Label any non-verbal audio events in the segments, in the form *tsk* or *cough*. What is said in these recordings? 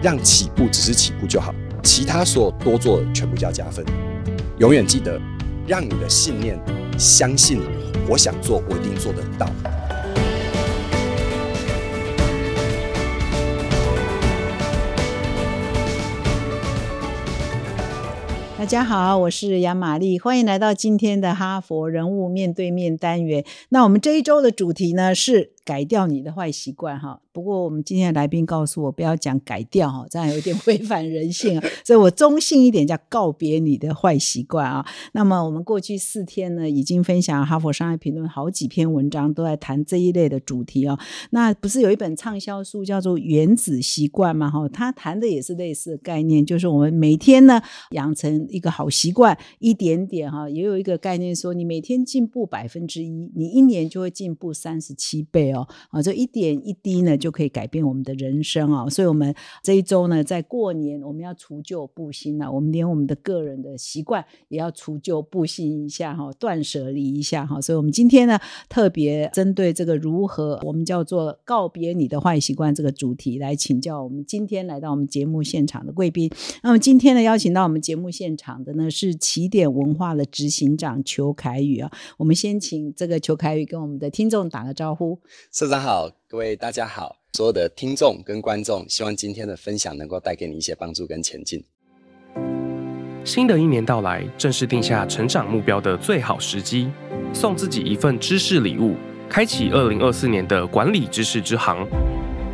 让起步只是起步就好，其他所有多做的全部叫加分。永远记得，让你的信念相信我想做，我一定做得到。大家好，我是杨玛丽，欢迎来到今天的哈佛人物面对面单元。那我们这一周的主题呢是改掉你的坏习惯哈。不过我们今天的来宾告诉我不要讲改掉哈，这样有点违反人性啊，*laughs* 所以我中性一点叫告别你的坏习惯啊。那么我们过去四天呢，已经分享哈佛商业评论好几篇文章都在谈这一类的主题哦。那不是有一本畅销书叫做《原子习惯》吗？哈，他谈的也是类似的概念，就是我们每天呢养成一个好习惯，一点点哈，也有一个概念说，你每天进步百分之一，你一年就会进步三十七倍哦。啊，这一点一滴呢就。可以改变我们的人生啊！所以，我们这一周呢，在过年，我们要除旧布新了。我们连我们的个人的习惯也要除旧布新一下哈，断舍离一下哈。所以，我们今天呢，特别针对这个如何我们叫做告别你的坏习惯这个主题来请教我们今天来到我们节目现场的贵宾。那么，今天呢，邀请到我们节目现场的呢是起点文化的执行长裘凯宇啊。我们先请这个裘凯宇跟我们的听众打个招呼。社长好，各位大家好。所有的听众跟观众，希望今天的分享能够带给你一些帮助跟前进。新的一年到来，正是定下成长目标的最好时机。送自己一份知识礼物，开启二零二四年的管理知识之行。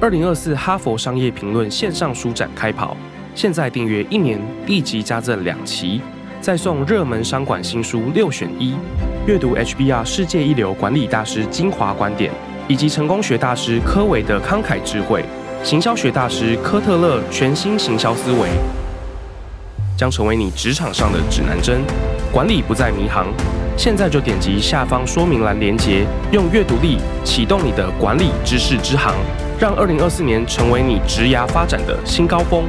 二零二四哈佛商业评论线上书展开跑，现在订阅一年，立即加赠两期，再送热门商管新书六选一，阅读 HBR 世界一流管理大师精华观点。以及成功学大师科维的慷慨智慧，行销学大师科特勒全新行销思维，将成为你职场上的指南针，管理不再迷航。现在就点击下方说明栏连接，用阅读力启动你的管理知识之航，让二零二四年成为你职涯发展的新高峰。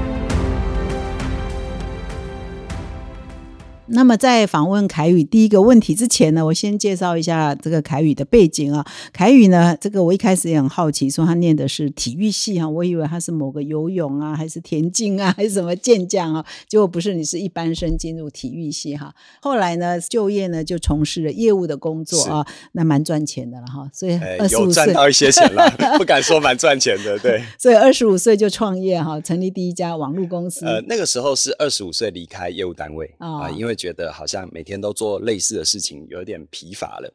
那么在访问凯宇第一个问题之前呢，我先介绍一下这个凯宇的背景啊。凯宇呢，这个我一开始也很好奇，说他念的是体育系哈，我以为他是某个游泳啊，还是田径啊，还是什么健将啊，结果不是，你是一般生进入体育系哈。后来呢，就业呢就从事了业务的工作啊，那蛮赚钱的了哈。所以二十五岁赚到一些钱了，*laughs* 不敢说蛮赚钱的，对。*laughs* 所以二十五岁就创业哈，成立第一家网络公司。呃，那个时候是二十五岁离开业务单位啊，因为。觉得好像每天都做类似的事情，有点疲乏了，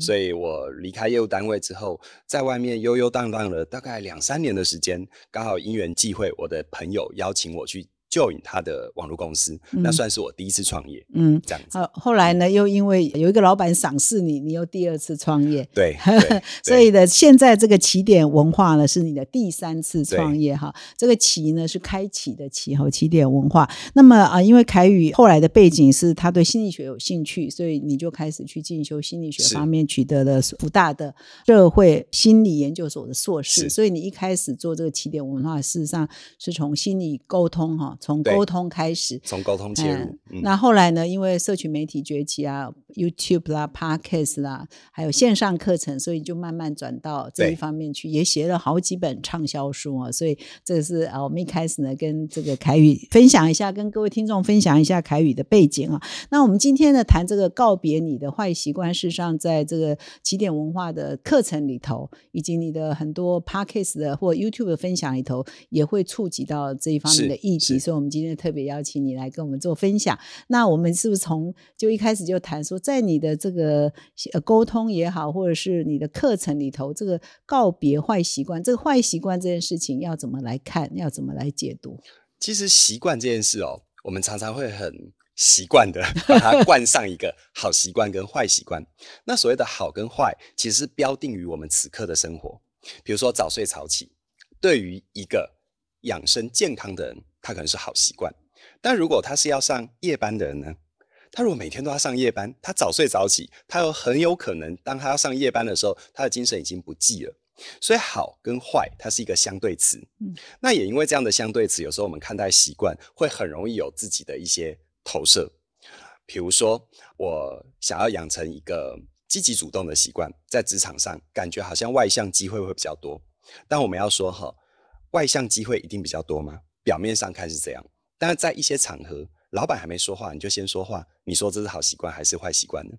所以我离开业务单位之后，在外面悠悠荡荡了大概两三年的时间，刚好因缘际会，我的朋友邀请我去。Join 他的网络公司，那算是我第一次创业。嗯，这样子。好，后来呢，又因为有一个老板赏识你，你又第二次创业。对，*laughs* 所以呢，现在这个起点文化呢，是你的第三次创业哈。这个起呢是开启的起哈，起点文化。那么啊，因为凯宇后来的背景是他对心理学有兴趣，所以你就开始去进修心理学方面，取得了福大的社会心理研究所的硕士。所以你一开始做这个起点文化，事实上是从心理沟通哈。从沟通开始，从沟通切入。那后来呢？因为社群媒体崛起啊，YouTube 啦、Podcast 啦，还有线上课程，所以就慢慢转到这一方面去，也写了好几本畅销书啊。所以这个是啊，我们一开始呢，跟这个凯宇分享一下，跟各位听众分享一下凯宇的背景啊。那我们今天呢，谈这个告别你的坏习惯，事实上在这个起点文化的课程里头，以及你的很多 Podcast 的或 YouTube 的分享里头，也会触及到这一方面的议题。所以我们今天特别邀请你来跟我们做分享。那我们是不是从就一开始就谈说，在你的这个沟通也好，或者是你的课程里头，这个告别坏习惯，这个坏习惯这件事情要怎么来看，要怎么来解读？其实习惯这件事哦，我们常常会很习惯的把它 *laughs* 冠上一个好习惯跟坏习惯。那所谓的好跟坏，其实是标定于我们此刻的生活。比如说早睡早起，对于一个养生健康的人。他可能是好习惯，但如果他是要上夜班的人呢？他如果每天都要上夜班，他早睡早起，他有很有可能当他要上夜班的时候，他的精神已经不济了。所以好跟坏，它是一个相对词。嗯，那也因为这样的相对词，有时候我们看待习惯会很容易有自己的一些投射。比如说，我想要养成一个积极主动的习惯，在职场上感觉好像外向机会会比较多。但我们要说哈，外向机会一定比较多吗？表面上看是这样，但是在一些场合，老板还没说话，你就先说话，你说这是好习惯还是坏习惯呢？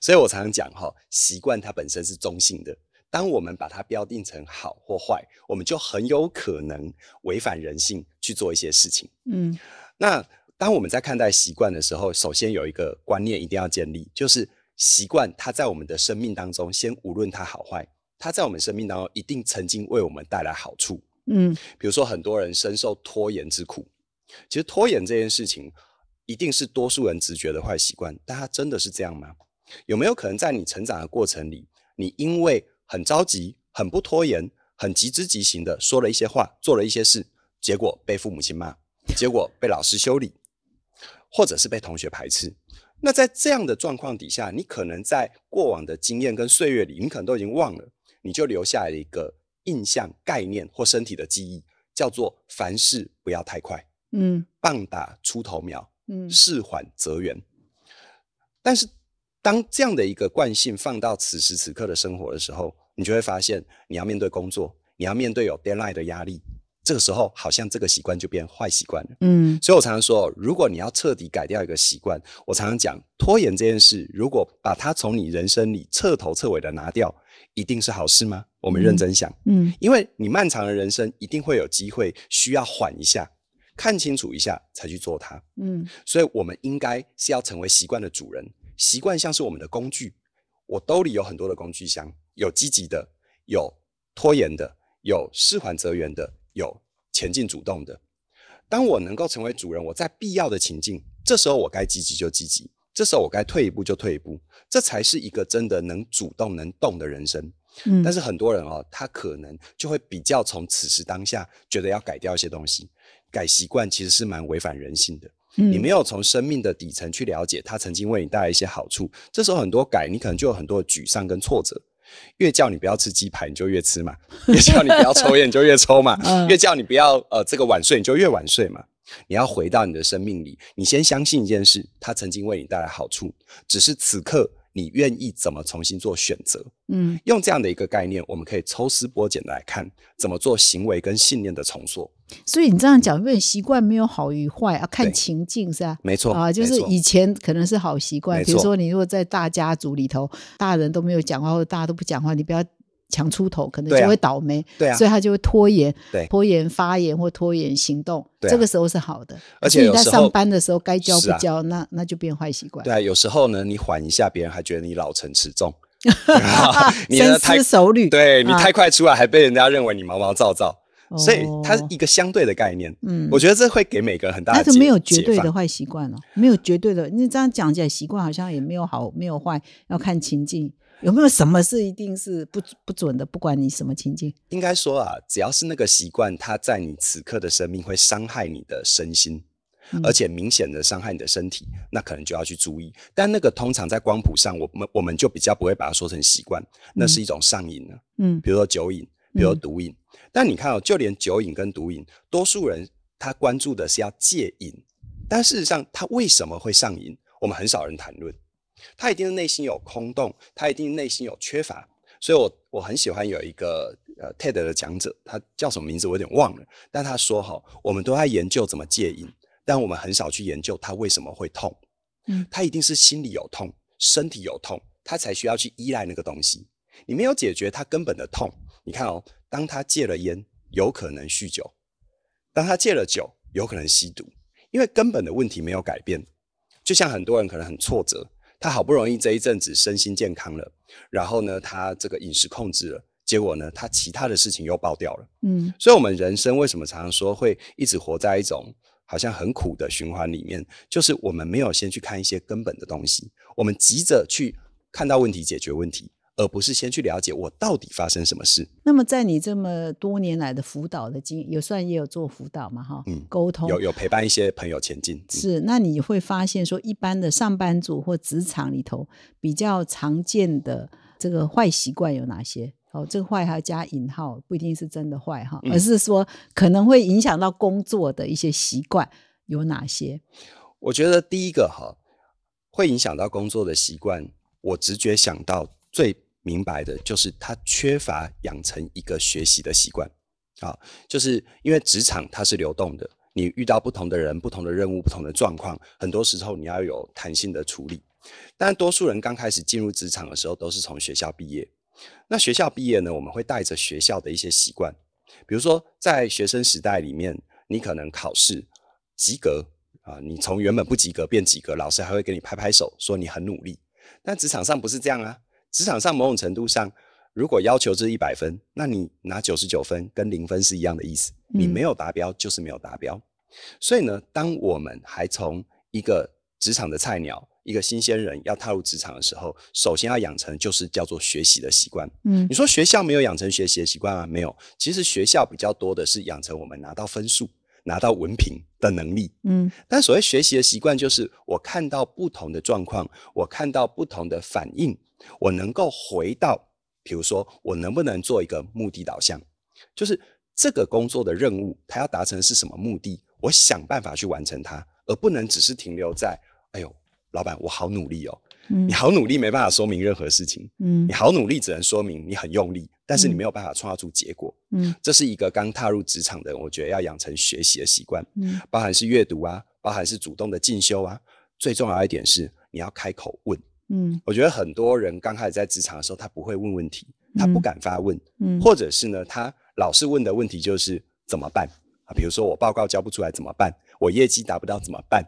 所以我常常讲哈，习惯它本身是中性的。当我们把它标定成好或坏，我们就很有可能违反人性去做一些事情。嗯，那当我们在看待习惯的时候，首先有一个观念一定要建立，就是习惯它在我们的生命当中，先无论它好坏，它在我们生命当中一定曾经为我们带来好处。嗯，比如说很多人深受拖延之苦，其实拖延这件事情一定是多数人直觉的坏习惯，但它真的是这样吗？有没有可能在你成长的过程里，你因为很着急、很不拖延、很急之急行的说了一些话、做了一些事，结果被父母亲骂，结果被老师修理，或者是被同学排斥？那在这样的状况底下，你可能在过往的经验跟岁月里，你可能都已经忘了，你就留下了一个印象、概念或身体的记忆，叫做凡事不要太快，嗯棒打出头苗，嗯事缓则圆。但是，当这样的一个惯性放到此时此刻的生活的时候，你就会发现，你要面对工作，你要面对有 deadline 的压力，这个时候好像这个习惯就变坏习惯了。嗯所以我常常说，如果你要彻底改掉一个习惯，我常常讲，拖延这件事，如果把它从你人生里彻头彻尾的拿掉，一定是好事吗？我们认真想，嗯因为你漫长的人生一定会有机会需要缓一下，看清楚一下才去做它。嗯所以，我们应该是要成为习惯的主人。习惯像是我们的工具，我兜里有很多的工具箱，有积极的，有拖延的，有事缓则圆的，有前进主动的。当我能够成为主人，我在必要的情境，这时候我该积极就积极，这时候我该退一步就退一步，这才是一个真的能主动、能动的人生。嗯，但是很多人哦，他可能就会比较从此时当下觉得要改掉一些东西，改习惯其实是蛮违反人性的。你没有从生命的底层去了解他曾经为你带来一些好处，这时候很多改，你可能就有很多的沮丧跟挫折。越叫你不要吃鸡排，你就越吃嘛；越叫你不要抽烟，你就越抽嘛；*laughs* 嗯越叫你不要呃这个晚睡，你就越晚睡嘛。你要回到你的生命里，你先相信一件事，它曾经为你带来好处，只是此刻你愿意怎么重新做选择。嗯用这样的一个概念，我们可以抽丝剥茧来看怎么做行为跟信念的重塑。所以你这样讲，因为习惯没有好与坏啊，看情境是吧？没错啊，就是以前可能是好习惯，比如说你如果在大家族里头，大人都没有讲话或者大家都不讲话，你不要抢出头，可能就会倒霉。对啊所以他就会拖延，对拖延发言或拖延行动，对啊这个时候是好的。而且你在上班的时候该交不交，那那就变坏习惯。对啊，有时候呢，你缓一下，别人还觉得你老成持重，*laughs* 你深呢太思熟虑，对你啊太快出来，还被人家认为你毛毛躁躁，所以它是哦一个相对的概念。嗯我觉得这会给每个人很大的解但是没有绝对的坏习惯哦，没有绝对的。你这样讲起来，习惯好像也没有好，没有坏，要看情境。有没有什么是一定是不不准的？不管你什么情境，应该说啊，只要是那个习惯，它在你此刻的生命会伤害你的身心，嗯而且明显的伤害你的身体，那可能就要去注意。但那个通常在光谱上，我们我们就比较不会把它说成习惯，那是一种上瘾了。嗯比如说酒瘾，比如说嗯毒瘾。但你看哦，就连酒瘾跟毒瘾，多数人他关注的是要戒瘾，但事实上他为什么会上瘾，我们很少人谈论。他一定是内心有空洞，他一定内心有缺乏。所以我我很喜欢有一个呃 TED 的讲者，他叫什么名字我有点忘了，但他说哈，我们都在研究怎么戒瘾，但我们很少去研究他为什么会痛。嗯他一定是心里有痛，身体有痛，他才需要去依赖那个东西。你没有解决他根本的痛，你看哦，当他戒了烟，有可能酗酒；当他戒了酒，有可能吸毒，因为根本的问题没有改变。就像很多人可能很挫折，他好不容易这一阵子身心健康了，然后呢，他这个饮食控制了，结果呢，他其他的事情又爆掉了。嗯所以，我们人生为什么常常说会一直活在一种好像很苦的循环里面？就是我们没有先去看一些根本的东西，我们急着去看到问题、解决问题，而不是先去了解我到底发生什么事。那么在你这么多年来的辅导的经，有算也有做辅导嘛？哈，嗯沟通有有陪伴一些朋友前进，嗯是，那你会发现说，一般的上班族或职场里头比较常见的这个坏习惯有哪些？哦，这个坏还要加引号，不一定是真的坏哈，嗯而是说可能会影响到工作的一些习惯有哪些？我觉得第一个哈，会影响到工作的习惯，我直觉想到最明白的就是他缺乏养成一个学习的习惯。啊，就是因为职场它是流动的，你遇到不同的人、不同的任务、不同的状况，很多时候你要有弹性的处理。但多数人刚开始进入职场的时候，都是从学校毕业。那学校毕业呢，我们会带着学校的一些习惯，比如说在学生时代里面，你可能考试及格啊，你从原本不及格变及格，老师还会给你拍拍手，说你很努力。但职场上不是这样啊，职场上某种程度上，如果要求是一百分，那你拿九十九分跟零分是一样的意思，你没有达标就是没有达标。所以呢，当我们还从一个职场的菜鸟。一个新鲜人要踏入职场的时候，首先要养成就是叫做学习的习惯。嗯，你说学校没有养成学习的习惯吗？没有，其实学校比较多的是养成我们拿到分数、拿到文凭的能力。嗯，但所谓学习的习惯，就是我看到不同的状况，我看到不同的反应，我能够回到，比如说我能不能做一个目的导向，就是这个工作的任务，它要达成是什么目的，我想办法去完成它，而不能只是停留在，哎呦。老板，我好努力哦。你好努力没办法说明任何事情。嗯，你好努力只能说明你很用力，但是你没有办法创造出结果。嗯，这是一个刚踏入职场的人，我觉得要养成学习的习惯。嗯，包含是阅读啊，包含是主动的进修啊。最重要一点是你要开口问。嗯，我觉得很多人刚开始在职场的时候，他不会问问题，他不敢发问。嗯，或者是呢，他老是问的问题就是怎么办啊？比如说我报告交不出来怎么办？我业绩达不到怎么办？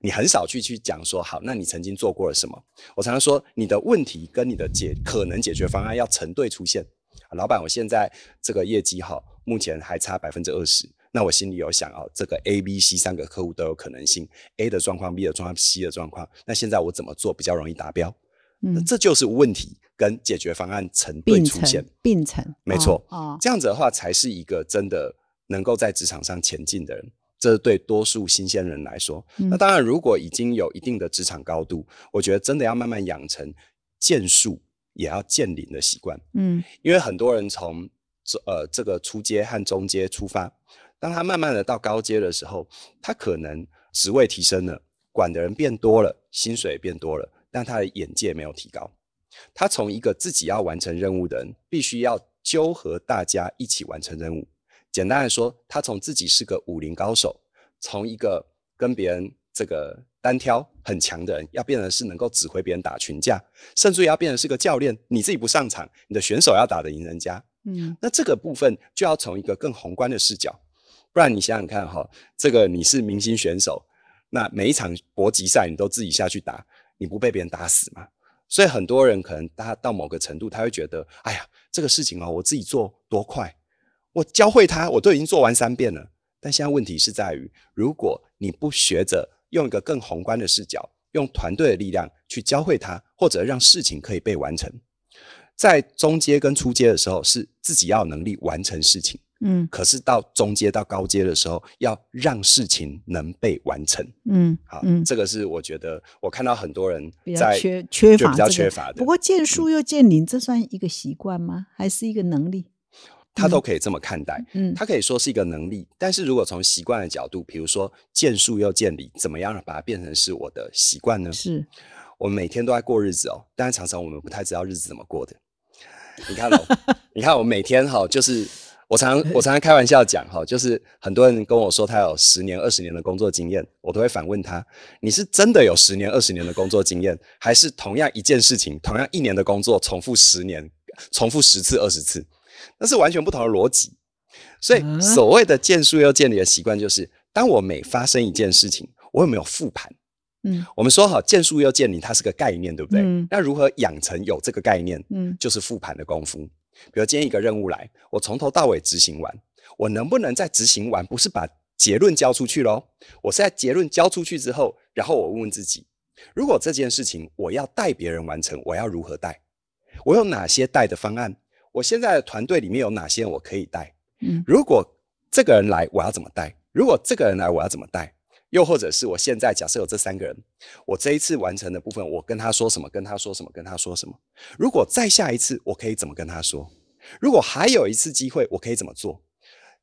你很少去去讲说好，那你曾经做过了什么？我常常说，你的问题跟你的解可能解决方案要成对出现。老板，我现在这个业绩哈，目前还差百分之二十。那我心里有想哦，这个 A、B、C 三个客户都有可能性，A 的状况、B 的状况、C 的状况。那现在我怎么做比较容易达标？嗯，这就是问题跟解决方案成对出现，并成，没错。哦，这样子的话，才是一个真的能够在职场上前进的人。这是对多数新鲜人来说。那当然，如果已经有一定的职场高度，我觉得真的要慢慢养成见树也要见林的习惯。嗯，因为很多人从这呃这个初阶和中阶出发，当他慢慢的到高阶的时候，他可能职位提升了，管的人变多了，薪水变多了，但他的眼界没有提高。他从一个自己要完成任务的人，必须要纠合大家一起完成任务。简单来说，他从自己是个武林高手，从一个跟别人这个单挑很强的人，要变成是能够指挥别人打群架，甚至要变成是个教练。你自己不上场，你的选手要打得赢人家。嗯，那这个部分就要从一个更宏观的视角，不然你想想看哈，这个你是明星选手，那每一场搏击赛你都自己下去打，你不被别人打死吗？所以很多人可能他到某个程度，他会觉得，哎呀，这个事情哦，我自己做多快。我教会他，我都已经做完三遍了。但现在问题是在于，如果你不学着用一个更宏观的视角，用团队的力量去教会他，或者让事情可以被完成，在中阶跟初阶的时候，是自己要有能力完成事情。嗯，可是到中阶到高阶的时候，要让事情能被完成。嗯，好，这个是我觉得我看到很多人在缺缺乏比较缺乏的。不过见树又见林，这算一个习惯吗？还是一个能力？他都可以这么看待，嗯，他可以说是一个能力，但是如果从习惯的角度，比如说见树又见理，怎么样把它变成是我的习惯呢？是，我们每天都在过日子哦，但是常常我们不太知道日子怎么过的。你看哦，*laughs* 你看我每天哈，就是我常我常常开玩笑讲哈，就是很多人跟我说他有十年二十年的工作经验，我都会反问他：你是真的有十年二十年的工作经验，还是同样一件事情，同样一年的工作重复十年，重复十次二十次？那是完全不同的逻辑，所以所谓的见树又见林的习惯，就是当我每发生一件事情，我有没有复盘？嗯，我们说好见树又见林，它是个概念，对不对？那如何养成有这个概念？嗯，就是复盘的功夫。比如今天一个任务来，我从头到尾执行完，我能不能在执行完，不是把结论交出去喽？我是在结论交出去之后，然后我问问自己，如果这件事情我要带别人完成，我要如何带？我有哪些带的方案？我现在的团队里面有哪些人我可以带？嗯，如果这个人来，我要怎么带？如果这个人来，我要怎么带？又或者是我现在假设有这三个人，我这一次完成的部分，我跟他说什么？跟他说什么？跟他说什么？如果再下一次，我可以怎么跟他说？如果还有一次机会，我可以怎么做？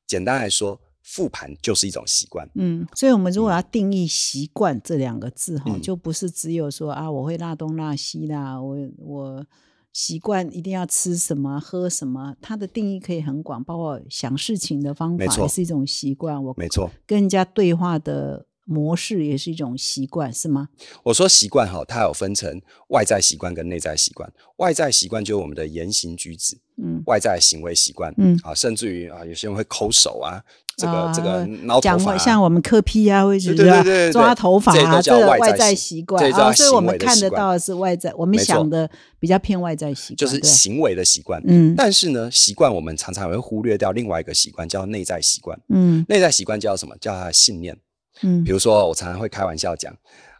简单来说，复盘就是一种习惯。嗯，所以我们如果要定义“习惯”这两个字，哈，就不是只有说啊，我会拉东拉西啦，我我。习惯一定要吃什么、喝什么，它的定义可以很广，包括想事情的方法也是一种习惯。我没错。跟人家对话的模式也是一种习惯，是吗？我说习惯哈，它有分成外在习惯跟内在习惯。外在习惯就是我们的言行举止，嗯，外在行为习惯，嗯啊，甚至于啊，有些人会抠手啊，这个、啊这个挠头讲发、啊，话像我们磕批啊，或者是抓头发啊，这都叫个外外在习习惯这叫啊，所以我行们看得到的是外在，我们想的比较偏外在习惯，就是行为的习惯。嗯但是呢，习惯我们常常会忽略掉另外一个习惯，叫内在习惯。嗯内在习惯叫什么？叫它的信念。嗯比如说，我常常会开玩笑讲，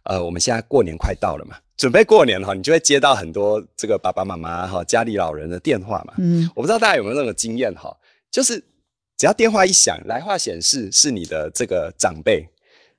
呃，我们现在过年快到了嘛，准备过年哈，你就会接到很多这个爸爸妈妈哈、家里老人的电话嘛。嗯我不知道大家有没有那个经验哈，就是只要电话一响，来话显示是你的这个长辈，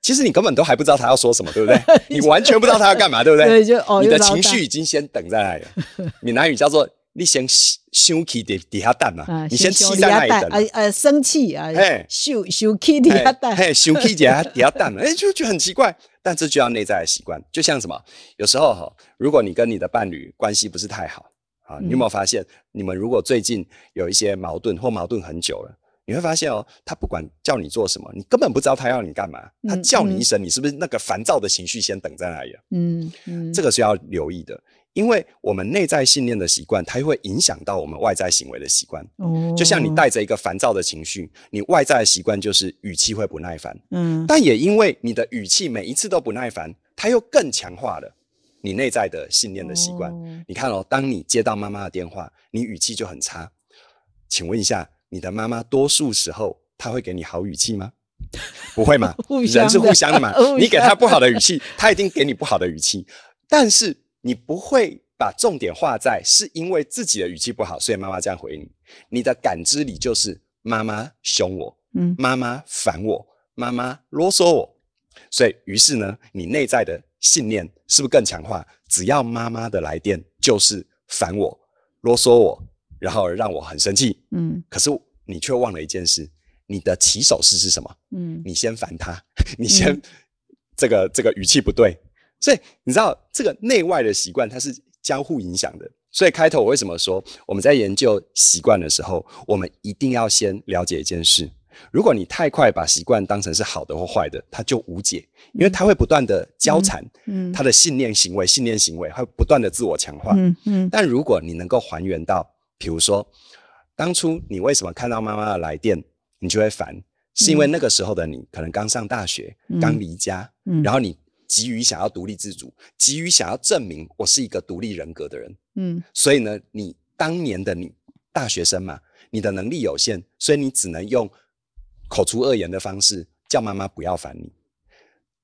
其实你根本都还不知道他要说什么，对不对？*laughs* 你完全不知道他要干嘛，对不对？*laughs* 对就哦你的情绪已经先等在那里了。闽南语叫做“你先生气底底下蛋嘛啊，，你先羞气在那里等。呃呃生气啊气底下蛋，嘿，生气底下底下蛋了，哎，就觉得很奇怪。但这就要内在的习惯，就像什么？有时候哈，如果你跟你的伴侣关系不是太好啊，你有没有发现，你们如果最近有一些矛盾或矛盾很久了？你会发现哦，他不管叫你做什么，你根本不知道他要你干嘛。他嗯叫你一声，你是不是那个烦躁的情绪先等在那里了？嗯嗯，这个是要留意的，因为我们内在信念的习惯，它会影响到我们外在行为的习惯。哦就像你带着一个烦躁的情绪，你外在的习惯就是语气会不耐烦，嗯但也因为你的语气每一次都不耐烦，它又更强化了你内在的信念的习惯。哦你看哦，当你接到妈妈的电话，你语气就很差。请问一下，你的妈妈多数时候她会给你好语气吗？不会嘛 *laughs* 人是互相的嘛。你给 *laughs* 她不好的语气，她一定给你不好的语气。但是你不会把重点画在是因为自己的语气不好，所以妈妈这样回你。你的感知里就是妈妈凶我，嗯妈妈烦我，妈妈啰嗦我，所以于是呢，你内在的信念是不是更强化？只要妈妈的来电就是烦我、啰嗦我，然后让我很生气。嗯可是你却忘了一件事，你的起手式是什么？嗯你先烦他，你先 *laughs* 这个这个语气不对，所以你知道这个内外的习惯它是交互影响的。所以开头我为什么说我们在研究习惯的时候，我们一定要先了解一件事：如果你太快把习惯当成是好的或坏的，它就无解，因为它会不断的交缠，嗯。它的信念行为、信念行为会不断的自我强化。嗯嗯。但如果你能够还原到，比如说，当初你为什么看到妈妈的来电，你就会烦，是因为那个时候的你可能刚上大学，嗯。刚离家，嗯。然后你急于想要独立自主，急于想要证明我是一个独立人格的人，嗯。所以呢，你当年的你大学生嘛，你的能力有限，所以你只能用口出恶言的方式叫妈妈不要烦你。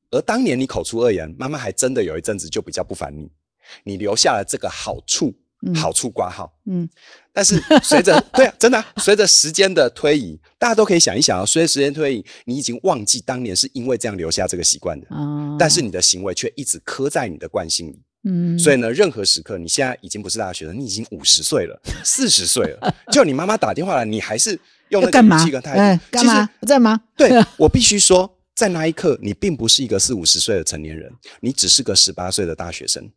而当年你口出恶言，妈妈还真的有一阵子就比较不烦你，你留下了这个好处，嗯好处挂号。嗯但是随着 *laughs* 对啊，真的啊、随着时间的推移，大家都可以想一想啊，随着时间推移，你已经忘记当年是因为这样留下这个习惯的，啊，但是你的行为却一直刻在你的惯性里。嗯，所以呢，任何时刻，你现在已经不是大学生，你已经五十岁了，*laughs* 四十岁了，就你妈妈打电话来，你还是用那个语要干嘛气跟？态哎度，，干嘛？我在忙。对 *laughs* 我必须说，在那一刻，你并不是一个四五十岁的成年人，你只是个十八岁的大学生。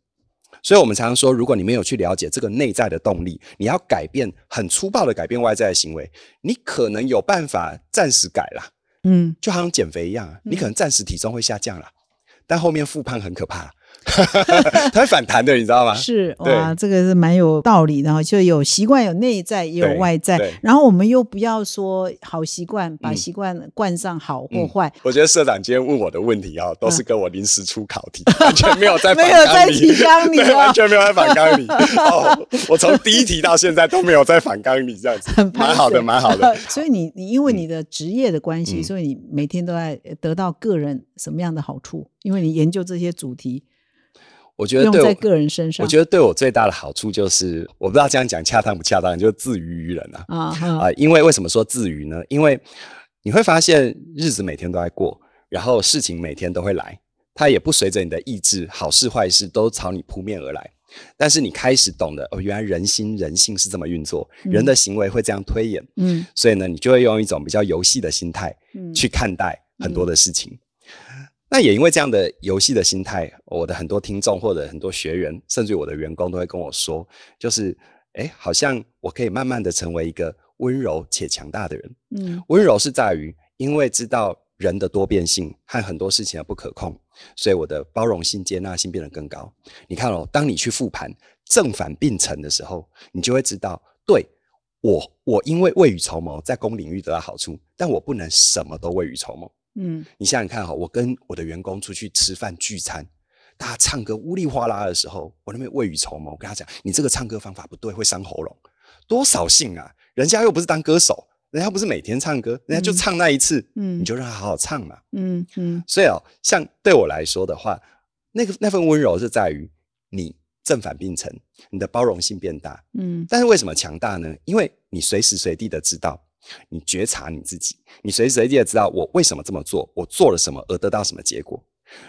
所以，我们常常说，如果你没有去了解这个内在的动力，你要改变很粗暴的改变外在的行为，你可能有办法暂时改啦，嗯，就好像减肥一样啊，你可能暂时体重会下降啦，但后面复胖很可怕，它会反弹的，你知道吗？*laughs* 是哇，这个是蛮有道理的哈，就有习惯，有内在，也有外在。然后我们又不要说好习惯，把嗯习惯冠上好或嗯坏，我觉得社长今天问我的问题啊，都是跟我临时出考题，*laughs* 完全没有在没有在提纲里对，哦完全没有在反纲你。*laughs* 哦，我从第一题到现在都没有在反纲你，这样子很，蛮好的，蛮好的。所以你你因为你的职业的关系，嗯所以你每天都在得到个人什么样的好处？因为你研究这些主题，我觉得用在对我，个人身上。我觉得对我最大的好处就是，我不知道这样讲恰当不恰当，就是自娱于人啊。啊因为为什么说自娱呢？因为你会发现日子每天都在过，然后事情每天都会来，它也不随着你的意志，好事坏事都朝你扑面而来。但是你开始懂得哦，原来人心人性是这么运作，人的行为会这样推演，嗯所以呢，你就会用一种比较游戏的心态嗯去看待很多的事情。那也因为这样的游戏的心态，我的很多听众或者很多学员，甚至我的员工都会跟我说，就是，哎，好像我可以慢慢的成为一个温柔且强大的人。嗯温柔是在于，因为知道人的多变性和很多事情的不可控，所以我的包容性、接纳性变得更高。你看哦，当你去复盘正反并成的时候，你就会知道，对我，我因为未雨绸缪，在公领域得到好处，但我不能什么都未雨绸缪。嗯你想想看哈，我跟我的员工出去吃饭聚餐，大家唱歌呜里哗啦的时候，我那边未雨绸缪，跟他讲，你这个唱歌方法不对，会伤喉咙，多扫兴啊！人家又不是当歌手，人家不是每天唱歌，人家就嗯唱那一次，嗯你就让他好好唱嘛。嗯嗯所以哦，像对我来说的话，那个那份温柔是在于你正反并成，你的包容性变大。嗯但是为什么强大呢？因为你随时随地的知道，你觉察你自己，你随时随地的知道我为什么这么做，我做了什么而得到什么结果。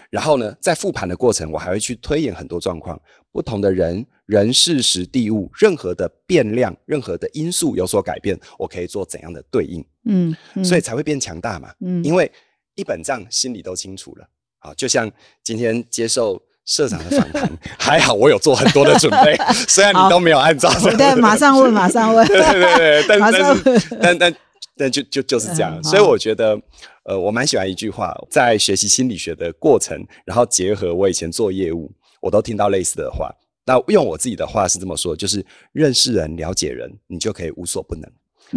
然后呢，在复盘的过程，我还会去推演很多状况，不同的人、人、事、时、地、物，任何的变量、任何的因素有所改变，我可以做怎样的对应，嗯嗯，所以才会变强大嘛。嗯因为一本账心里都清楚了。好，就像今天接受社长的访谈，*laughs* 还好我有做很多的准备，*laughs* 虽然你都没有按照。我对，马上问，马上问。对 *laughs* 对对，但但是但但但就就就是这样，嗯所以我觉得，呃，我蛮喜欢一句话，在学习心理学的过程，然后结合我以前做业务，我都听到类似的话。那用我自己的话是这么说，就是认识人、了解人，你就可以无所不能。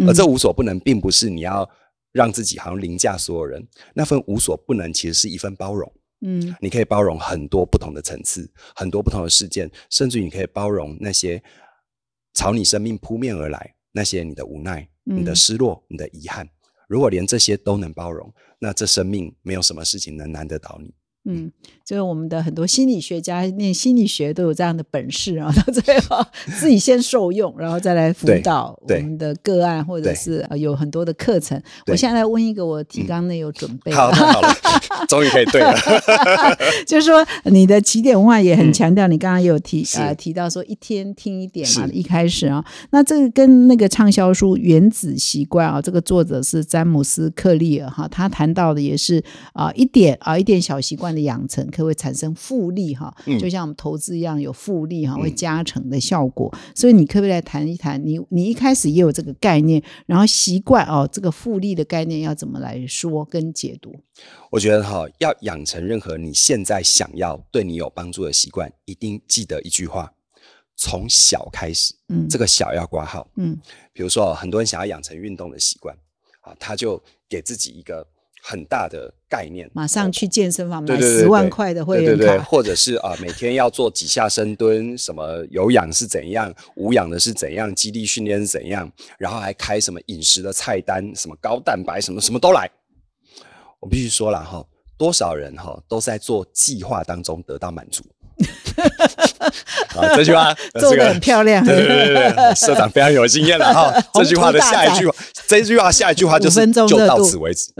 而这无所不能，并不是你要让自己好像凌驾所有人，那份无所不能其实是一份包容。嗯你可以包容很多不同的层次，很多不同的事件，甚至于你可以包容那些朝你生命扑面而来，那些你的无奈、你的嗯失落、你的遗憾。如果连这些都能包容，那这生命没有什么事情能难得倒你。嗯，就是我们的很多心理学家念心理学都有这样的本事啊，*laughs* 到最后 *laughs* 自己先受用，然后再来辅导我们的个案，或者是呃有很多的课程。我现在来问一个我提纲内有准备的，好，太好了，终于可以对了。*laughs* 就是说你的起点文化也很嗯强调，你刚刚有提是呃提到说一天听一点嘛，一开始啊，那这个跟那个畅销书《原子习惯》啊，这个作者是詹姆斯克利尔哈，他谈到的也是啊一点啊一点小习惯的养成，可会产生复利哈，嗯就像我们投资一样有复利哈，嗯会加成的效果。所以你可不可以来谈一谈你你一开始也有这个概念，然后习惯哦这个复利的概念要怎么来说跟解读？我觉得哈，要养成任何你现在想要对你有帮助的习惯，一定记得一句话：从小开始。嗯，这个小要挂号。嗯比如说，很多人想要养成运动的习惯，啊，他就给自己一个很大的概念，马上去健身房买十万块的会员卡。或者是啊、每天要做几下深蹲，*laughs* 什么有氧是怎样，无氧的是怎样，肌力训练是怎样，然后还开什么饮食的菜单，什么高蛋白，什么什么都来。我必须说了哈，多少人哈都在做计划当中得到满足。*laughs* 啊，这句话呃做得很漂亮对对对对对，社长非常有经验了哈。*laughs* 这句话的下一句话，这句话下一句话就是就到此为止，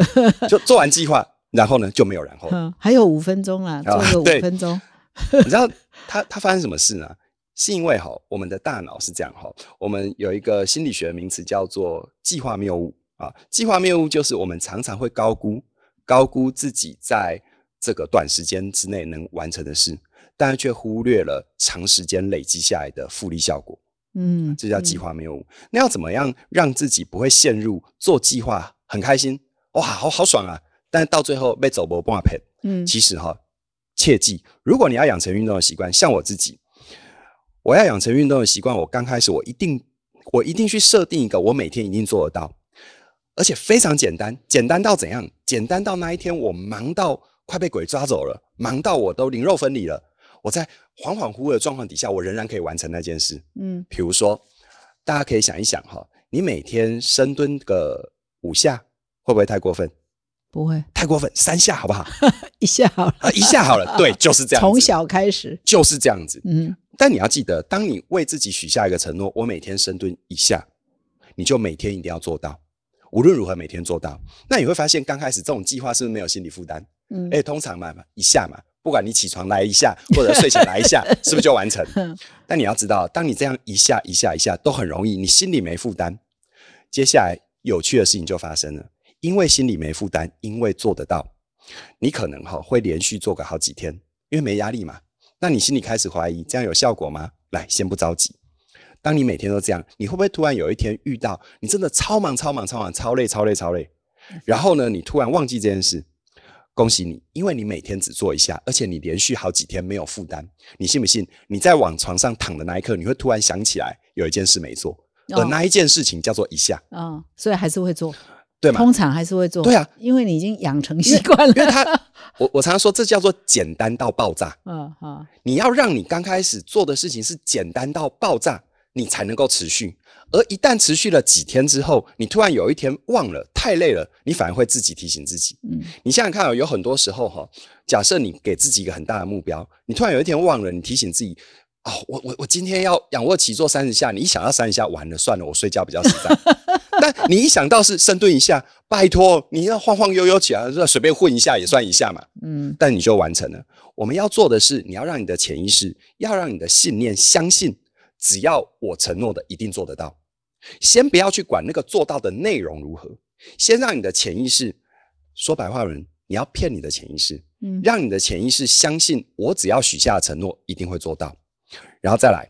就做完计划，然后呢就没有然后还有五分钟啦，做个五分钟。*laughs* 你知道他他发生什么事呢？是因为哈，我们的大脑是这样哈，我们有一个心理学名词叫做计划谬误啊。计划谬误就是我们常常会高估高估自己在这个短时间之内能完成的事，但是却忽略了长时间累积下来的复利效果。嗯，这叫计嗯。划谬误。那要怎么样让自己不会陷入做计划很开心，哇，好好爽啊！但到最后被走不半赔。嗯其实哈，切记，如果你要养成运动的习惯，像我自己，我要养成运动的习惯，我刚开始我一定我一定去设定一个我每天一定做得到，而且非常简单，简单到怎样？简单到那一天我忙到快被鬼抓走了，忙到我都灵肉分离了，我在恍恍惚惚的状况底下，我仍然可以完成那件事。嗯比如说，大家可以想一想哈，你每天深蹲个五下，会不会太过分？不会太过分，三下好不好？*laughs* 一下好了，啊，一下好了，对，就是这样子。从小开始。就是这样子。嗯但你要记得，当你为自己许下一个承诺，我每天深蹲一下，你就每天一定要做到，无论如何每天做到。那你会发现，刚开始这种计划是不是没有心理负担？嗯哎、通常嘛，一下嘛，不管你起床来一下，或者睡前来一下，*laughs* 是不是就完成？但你要知道，当你这样一下一下一下都很容易，你心里没负担，接下来有趣的事情就发生了，因为心里没负担，因为做得到，你可能哈会连续做个好几天，因为没压力嘛。那你心里开始怀疑，这样有效果吗？来，先不着急。当你每天都这样，你会不会突然有一天遇到你真的超忙、超忙、超忙、超累、超累、超累？然后呢，你突然忘记这件事，恭喜你，因为你每天只做一下，而且你连续好几天没有负担。你信不信？你在往床上躺的那一刻，你会突然想起来有一件事没做，而那一件事情叫做一下。嗯，所以还是会做，对吗？通常还是会做。对啊，因为你已经养成习惯了。因为他，我我常常说，这叫做简单到爆炸。*laughs* 嗯好，你要让你刚开始做的事情是简单到爆炸。你才能够持续，而一旦持续了几天之后，你突然有一天忘了，太累了，你反而会自己提醒自己。嗯，你想想看啊，有很多时候哈，假设你给自己一个很大的目标，你突然有一天忘了，你提醒自己，哦，我我我今天要仰卧起坐三十下，你一想到三十下，完了，算了，我睡觉比较实在。*laughs* 但你一想到是深蹲一下，拜托，你要晃晃悠悠起来，随便混一下也算一下嘛。嗯，但你就完成了。我们要做的是，你要让你的潜意识，要让你的信念相信。只要我承诺的，一定做得到。先不要去管那个做到的内容如何，先让你的潜意识说白话人，你要骗你的潜意识，嗯，让你的潜意识相信我只要许下的承诺一定会做到，然后再来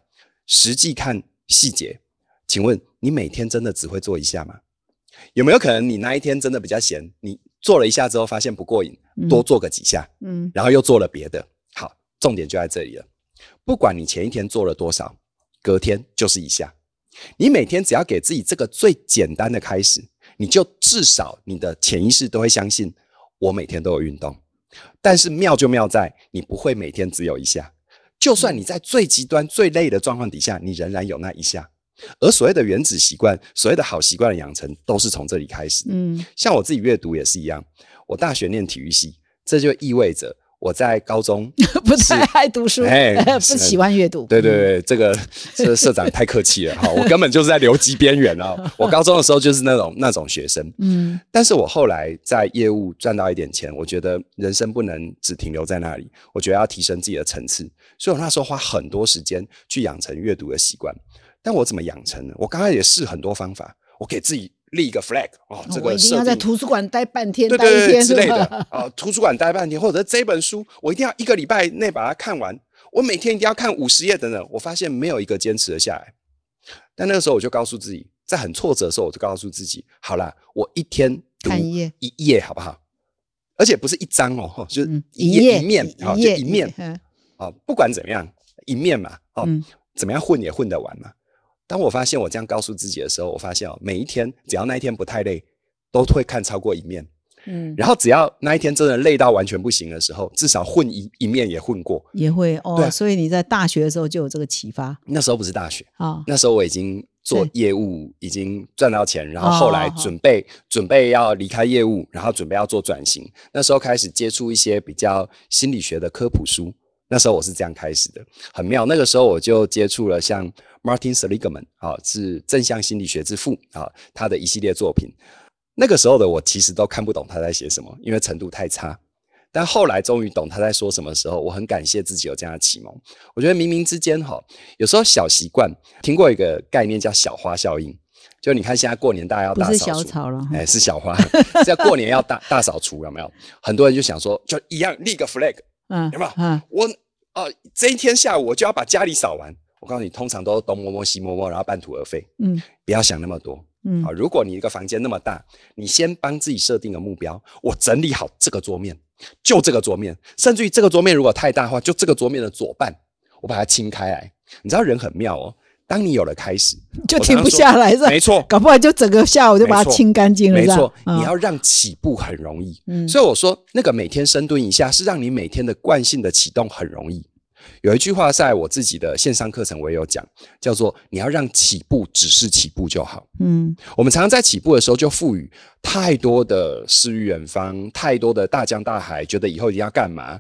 实际看细节。请问你每天真的只会做一下吗？有没有可能你那一天真的比较闲，你做了一下之后发现不过瘾，多做个几下，嗯，然后又做了别的。好，重点就在这里了。不管你前一天做了多少。隔天就是一下，你每天只要给自己这个最简单的开始，你就至少你的潜意识都会相信我每天都有运动。但是妙就妙在你不会每天只有一下，就算你在最极端最累的状况底下，你仍然有那一下。而所谓的原子习惯，所谓的好习惯的养成，都是从这里开始。嗯，像我自己阅读也是一样，我大学念体育系，这就意味着。我在高中 *laughs* 不太爱读书，哎，*laughs* 不喜欢阅读。对对对，这个 *laughs* 这社长太客气了哈，我根本就是在留级边缘啊。我高中的时候就是那种那种学生，嗯，但是我后来在业务赚到一点钱，我觉得人生不能只停留在那里，我觉得要提升自己的层次，所以我那时候花很多时间去养成阅读的习惯。但我怎么养成呢？我刚开始也试很多方法，我给自己。立一个 flag 哦，这个一定要在图书馆待半天，对对对之类的啊，图书馆待半天，或者这本书我一定要一个礼拜内把它看完，我每天一定要看五十页等等。我发现没有一个坚持的下来。但那个时候我就告诉自己，在很挫折的时候，我就告诉自己，好了，我一天看一页，一页好不好？而且不是一张哦，就是一页一面啊，就一面啊，不管怎么样，一面嘛，哦，怎么样混也混得完嘛。当我发现我这样告诉自己的时候，我发现哦，每一天只要那一天不太累，都会看超过一面。嗯，然后只要那一天真的累到完全不行的时候，至少混一一面也混过，也会哦。对，所以你在大学的时候就有这个启发。那时候不是大学啊，那时候我已经做业务，已经赚到钱，然后后来准备准备要离开业务，然后准备要做转型。那时候开始接触一些比较心理学的科普书。那时候我是这样开始的，很妙。那个时候我就接触了像 Martin Seligman 啊，是正向心理学之父啊，他的一系列作品。那个时候的我其实都看不懂他在写什么，因为程度太差。但后来终于懂他在说什么时候，我很感谢自己有这样的启蒙。我觉得冥冥之间哈，有时候小习惯，听过一个概念叫小花效应，就你看现在过年大家要大扫除，是小草了，哎，是小花，*laughs* 是要过年要大大扫除，有没有？很多人就想说，就一样立个 flag。嗯，有没有？嗯，我啊，这一天下午我就要把家里扫完。我告诉你，通常都东摸摸西摸摸，然后半途而废。嗯，不要想那么多。嗯，啊，如果你一个房间那么大，你先帮自己设定个目标，我整理好这个桌面，就这个桌面，甚至于这个桌面如果太大的话，就这个桌面的左半，我把它清开来。你知道人很妙哦。当你有了开始，就停不下来，是吧没错。搞不好就整个下午就把它清干净了，没错。你要让起步很容易，所以我说那个每天深蹲一下，是让你每天的惯性的启动很容易。有一句话在我自己的线上课程我也有讲，叫做你要让起步只是起步就好。嗯，我们常常在起步的时候就赋予太多的诗与远方，太多的大江大海，觉得以后一定要干嘛。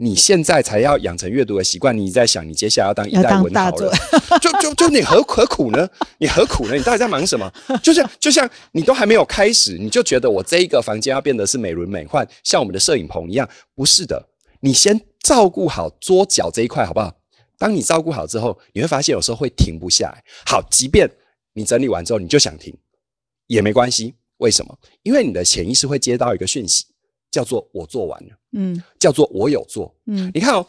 你现在才要养成阅读的习惯，你在想你接下来要当一代文豪了，*laughs* 就就就你何何苦呢？*laughs* 你何苦呢？你到底在忙什么？就像就像你都还没有开始，你就觉得我这一个房间要变得是美轮美奂，像我们的摄影棚一样，不是的。你先照顾好桌角这一块，好不好？当你照顾好之后，你会发现有时候会停不下来。好，即便你整理完之后你就想停，也没关系。为什么？因为你的潜意识会接到一个讯息。叫做我做完了，嗯叫做我有做。嗯你看哦，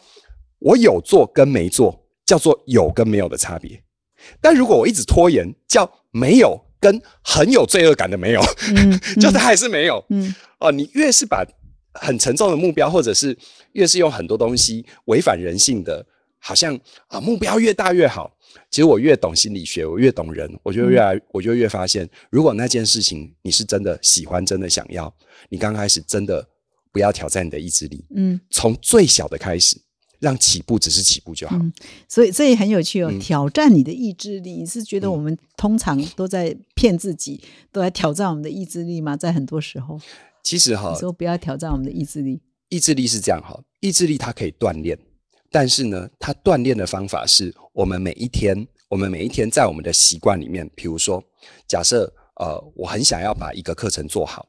我有做跟没做叫做有跟没有的差别。但如果我一直拖延，叫没有跟很有罪恶感的没有，嗯，*laughs* 就他还是没有。嗯哦，你越是把很沉重的目标，或者是越是用很多东西违反人性的，好像啊目标越大越好。其实我越懂心理学，我越懂人，我就越来，我就越发现，如果那件事情你是真的喜欢，真的想要，你刚开始真的不要挑战你的意志力，嗯，从最小的开始，让起步只是起步就好。嗯所以这也很有趣哦。嗯挑战你的意志力，你是觉得嗯我们通常都在骗自己，都在挑战我们的意志力吗？在很多时候，其实哈你，说不要挑战我们的意志力。意志力是这样哈，意志力它可以锻炼，但是呢，它锻炼的方法是我们每一天，我们每一天在我们的习惯里面，比如说，假设呃，我很想要把一个课程做好，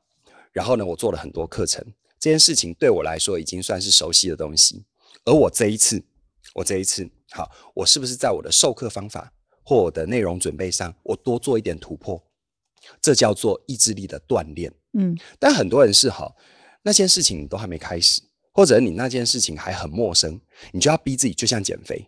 然后呢，我做了很多课程，这件事情对我来说已经算是熟悉的东西，而我这一次，我这一次，好，我是不是在我的授课方法或我的内容准备上，我多做一点突破？这叫做意志力的锻炼。嗯但很多人是好，那件事情你都还没开始，或者你那件事情还很陌生，你就要逼自己，就像减肥，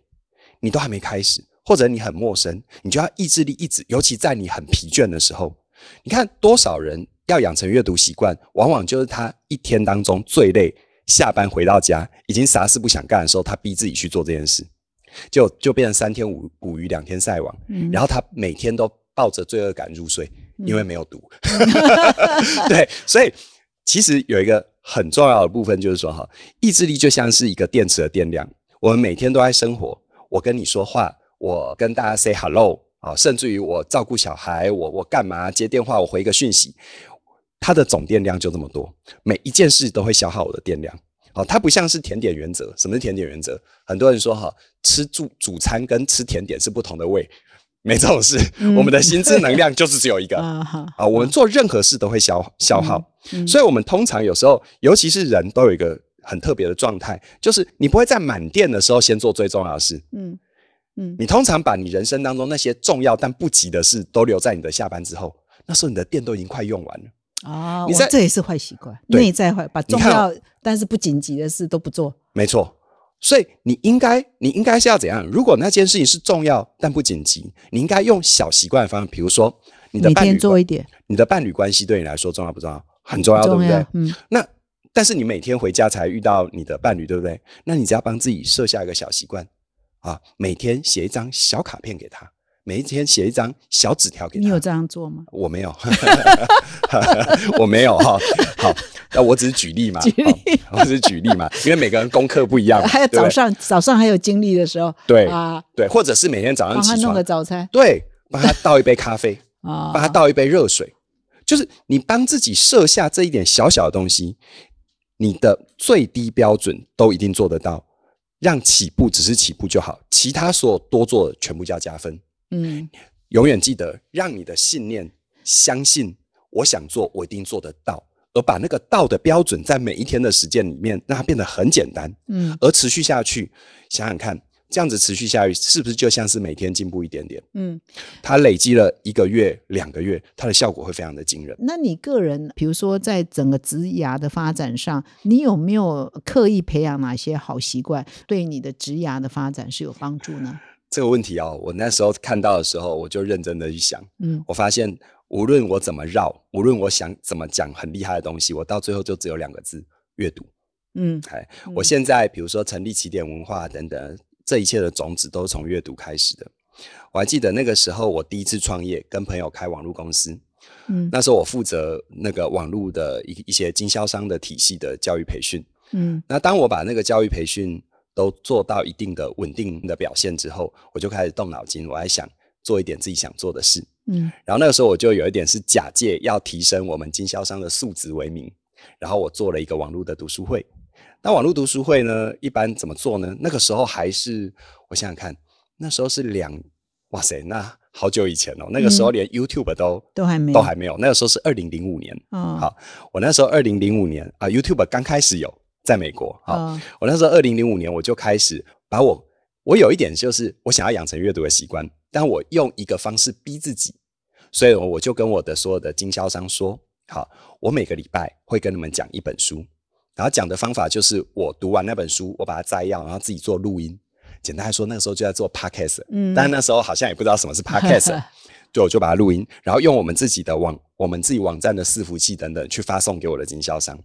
你都还没开始，或者你很陌生，你就要意志力一直，尤其在你很疲倦的时候，你看多少人要养成阅读习惯，往往就是他一天当中最累，下班回到家已经啥事不想干的时候，他逼自己去做这件事，就就变成三天五捕鱼两天晒网，嗯，然后他每天都抱着罪恶感入睡，因为没有读。*laughs* 对，所以其实有一个很重要的部分就是说，哈，意志力就像是一个电池的电量。我们每天都在生活，我跟你说话，我跟大家 say hello 啊，甚至于我照顾小孩，我我干嘛接电话，我回一个讯息，它的总电量就这么多，每一件事都会消耗我的电量。好，它不像是甜点原则。什么是甜点原则？很多人说哈，吃主主餐跟吃甜点是不同的味，没这种事。嗯我们的心智能量就是只有一个啊我们做任何事都会消消耗，嗯所以我们通常有时候，尤其是人都有一个很特别的状态，就是你不会在满电的时候先做最重要的事，嗯嗯你通常把你人生当中那些重要但不急的事都留在你的下班之后，那时候你的电都已经快用完了。哦，你在这也是坏习惯，对内在坏，把重要但是不紧急的事都不做。没错，所以你应该，你应该是要怎样？如果那件事情是重要但不紧急，你应该用小习惯的方法，比如说你的每伴侣做一点，你的伴侣关系对你来说重要不重要？很重要，对不对？。嗯那但是你每天回家才遇到你的伴侣，对不对？那你只要帮自己设下一个小习惯啊，每天写一张小卡片给他，每一天写一张小纸条给他。你有这样做吗？我没有，*laughs* 我没有哈。好，那我只是举例嘛，举例好我只是举例嘛，因为每个人功课不一样嘛，*laughs* 还有早上早上还有精力的时候，对啊，对，或者是每天早上起床弄个，早餐对，帮他倒一杯咖啡，啊，*laughs* 帮他倒一杯热水，就是你帮自己设下这一点小小的东西，你的最低标准都一定做得到，让起步只是起步就好，其他所有多做的全部叫加分。嗯永远记得，让你的信念相信，我想做，我一定做得到，而把那个道的标准在每一天的实践里面，让它变得很简单，嗯而持续下去。想想看，这样子持续下去，是不是就像是每天进步一点点？嗯。它累积了一个月、两个月，它的效果会非常的惊人。那你个人，比如说在整个职涯的发展上，你有没有刻意培养哪些好习惯，对你的职涯的发展是有帮助呢？这个问题哦，我那时候看到的时候，我就认真的去想，嗯我发现无论我怎么绕，无论我想怎么讲很厉害的东西，我到最后就只有两个字：阅读。嗯哎，我现在比如说成立起点文化等等，这一切的种子都是从阅读开始的。我还记得那个时候，我第一次创业，跟朋友开网络公司，嗯那时候我负责那个网络的一一些经销商的体系的教育培训。嗯那当我把那个教育培训都做到一定的稳定的表现之后，我就开始动脑筋，我还想做一点自己想做的事。嗯然后那个时候我就有一点是假借要提升我们经销商的素质为名，然后我做了一个网络的读书会。那网络读书会呢，一般怎么做呢？那个时候还是我想想看，那时候是两，哇塞，那好久以前哦，那个时候连 YouTube 都、都还没都还没有，那个时候是二零零五年。哦好，我那时候二零零五年啊，YouTube 刚开始有在美国。好，哦我那时候二零零五年我就开始把我，我有一点就是我想要养成阅读的习惯，但我用一个方式逼自己，所以我就跟我的所有的经销商说，好，我每个礼拜会跟你们讲一本书，然后讲的方法就是我读完那本书，我把它摘要，然后自己做录音。简单来说，那个时候就在做 podcast，嗯但那时候好像也不知道什么是 podcast，*laughs* 对，我就把它录音，然后用我们自己的网、我们自己网站的伺服器等等去发送给我的经销商。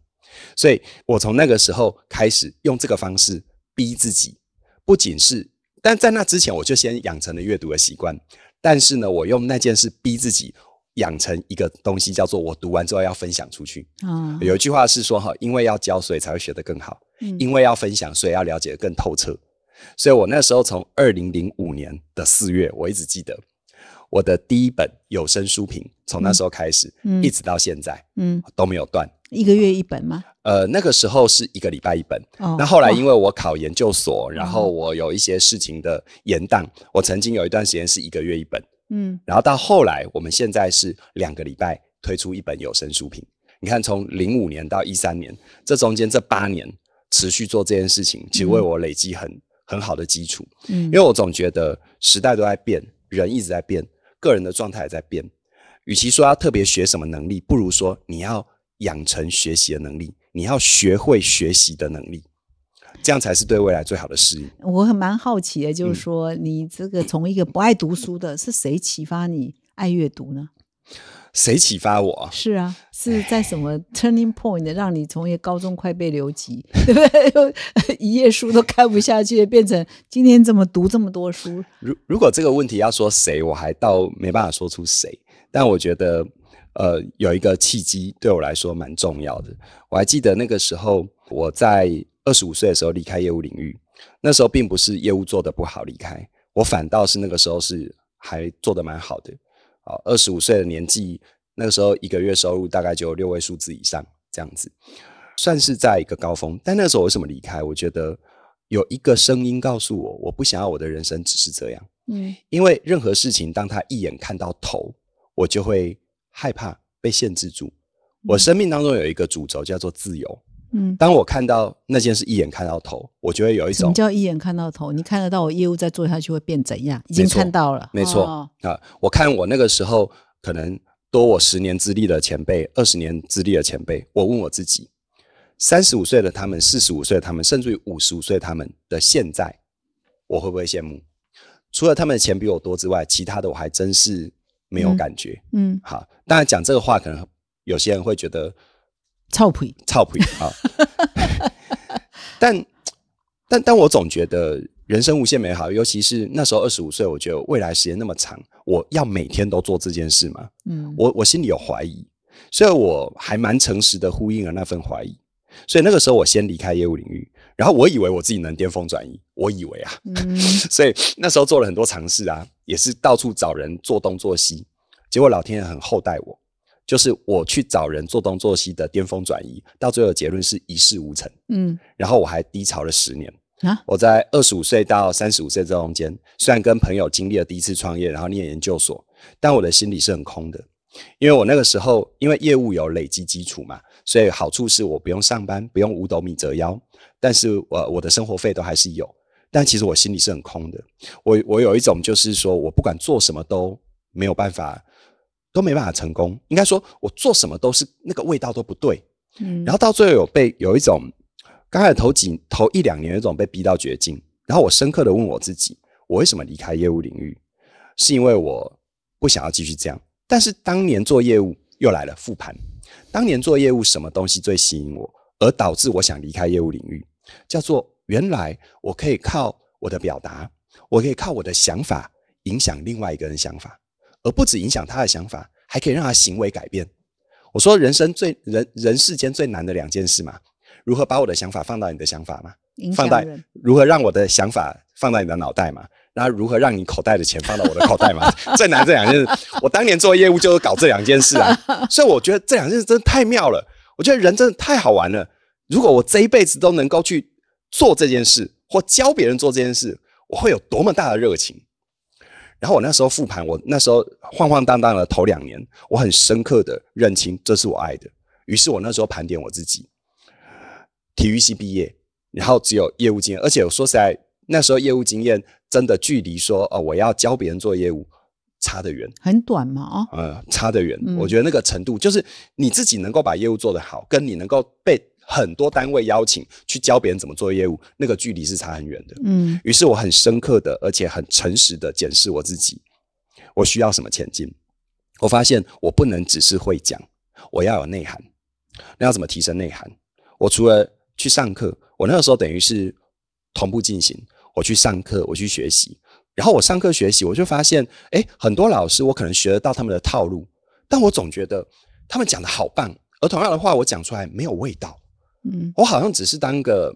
所以我从那个时候开始用这个方式逼自己，不仅是，但在那之前我就先养成了阅读的习惯，但是呢，我用那件事逼自己养成一个东西，叫做我读完之后要分享出去。啊，有一句话是说哈，因为要教，所以才会学得更好；嗯因为要分享，所以要了解得更透彻。所以我那时候从二零零五年的四月，我一直记得我的第一本有声书评，从那时候开始，嗯一直到现在嗯，都没有断。一个月一本吗？呃，那个时候是一个礼拜一本，哦，那后来因为我考研究所，然后我有一些事情的延宕，我曾经有一段时间是一个月一本，嗯然后到后来我们现在是两个礼拜推出一本有声书评。你看，从零五年到一三年，这中间这八年持续做这件事情，其实为我累积很很好的基础。嗯，因为我总觉得时代都在变，人一直在变，个人的状态也在变。与其说要特别学什么能力，不如说你要养成学习的能力，你要学会学习的能力，这样才是对未来最好的适应。我很蛮好奇的，就是嗯说，你这个从一个不爱读书的，是谁启发你爱阅读呢？谁启发我啊？是啊，是在什么 turning point 让你从一个高中快被留级，对不对？一页书都看不下去，变成今天怎么读这么多书？如如果这个问题要说谁，我还倒没办法说出谁。但我觉得，呃，有一个契机对我来说蛮重要的。我还记得那个时候，我在二十五岁的时候离开业务领域，那时候并不是业务做的不好离开，我反倒是那个时候是还做的蛮好的。啊，二十五岁的年纪，那个时候一个月收入大概就有六位数字以上，这样子，算是在一个高峰。但那时候为什么离开？我觉得有一个声音告诉我，我不想要我的人生只是这样。嗯因为任何事情，当他一眼看到头，我就会害怕被限制住。我生命当中有一个主轴叫做自由。嗯，当我看到那件事一眼看到头，我就会有一什么种叫一眼看到头？你看得到我业务再做下去会变怎样？已经看到了，没错哦啊，我看我那个时候可能多我十年资历的前辈，二十年资历的前辈，我问我自己：三十五岁的他们，四十五岁的他们，甚至于五十五岁他们的现在，我会不会羡慕？除了他们的钱比我多之外，其他的我还真是没有嗯感觉。嗯，好，当然讲这个话，可能有些人会觉得臭屁，操皮啊，但但但我总觉得人生无限美好，尤其是那时候二十五岁，我觉得未来时间那么长，我要每天都做这件事吗？嗯，我我心里有怀疑，所以我还蛮诚实的呼应了那份怀疑。所以那个时候我先离开业务领域，然后我以为我自己能巅峰转移，我以为啊，嗯 *laughs* 所以那时候做了很多尝试啊，也是到处找人做东做西，结果老天爷很厚待我，就是我去找人做东做西的巅峰转移，到最后的结论是一事无成，嗯然后我还低潮了十年。啊，我在二十五岁到三十五岁这中间，虽然跟朋友经历了第一次创业，然后念研究所，但我的心里是很空的，因为我那个时候因为业务有累积基础嘛，所以好处是我不用上班，不用五斗米折腰，但是我我的生活费都还是有，但其实我心里是很空的。我我有一种就是说我不管做什么都没有办法，都没办法成功。应该说我做什么都是那个味道都不对，嗯，然后到最后有被有一种，刚开始头几头一两年有一种被逼到绝境，然后我深刻的问我自己，我为什么离开业务领域？是因为我不想要继续这样。但是当年做业务又来了复盘，当年做业务什么东西最吸引我，而导致我想离开业务领域，叫做原来我可以靠我的表达，我可以靠我的想法影响另外一个人想法，而不止影响他的想法，还可以让他行为改变。我说人生最人人世间最难的两件事嘛，如何把我的想法放到你的想法嘛，放在，如何让我的想法放在你的脑袋嘛，然后如何让你口袋的钱放到我的口袋嘛，*laughs* 最难这两件事。我当年做业务就是搞这两件事啊，所以我觉得这两件事真的太妙了。我觉得人真的太好玩了。如果我这一辈子都能够去做这件事，或教别人做这件事，我会有多么大的热情。然后我那时候复盘，我那时候晃晃荡荡的头两年，我很深刻的认清这是我爱的。于是我那时候盘点我自己，体育系毕业，然后只有业务经验，而且我说实在，那时候业务经验真的距离说哦，我要教别人做业务差得远，很短嘛，哦，呃，差得远。嗯我觉得那个程度，就是你自己能够把业务做得好，跟你能够被很多单位邀请去教别人怎么做业务，那个距离是差很远的。嗯于是我很深刻的，而且很诚实的检视我自己，我需要什么前进。我发现我不能只是会讲，我要有内涵。那要怎么提升内涵？我除了去上课，我那个时候等于是同步进行，我去上课，我去学习。然后我上课学习，我就发现，哎，很多老师我可能学得到他们的套路，但我总觉得他们讲的好棒，而同样的话我讲出来没有味道。嗯我好像只是当个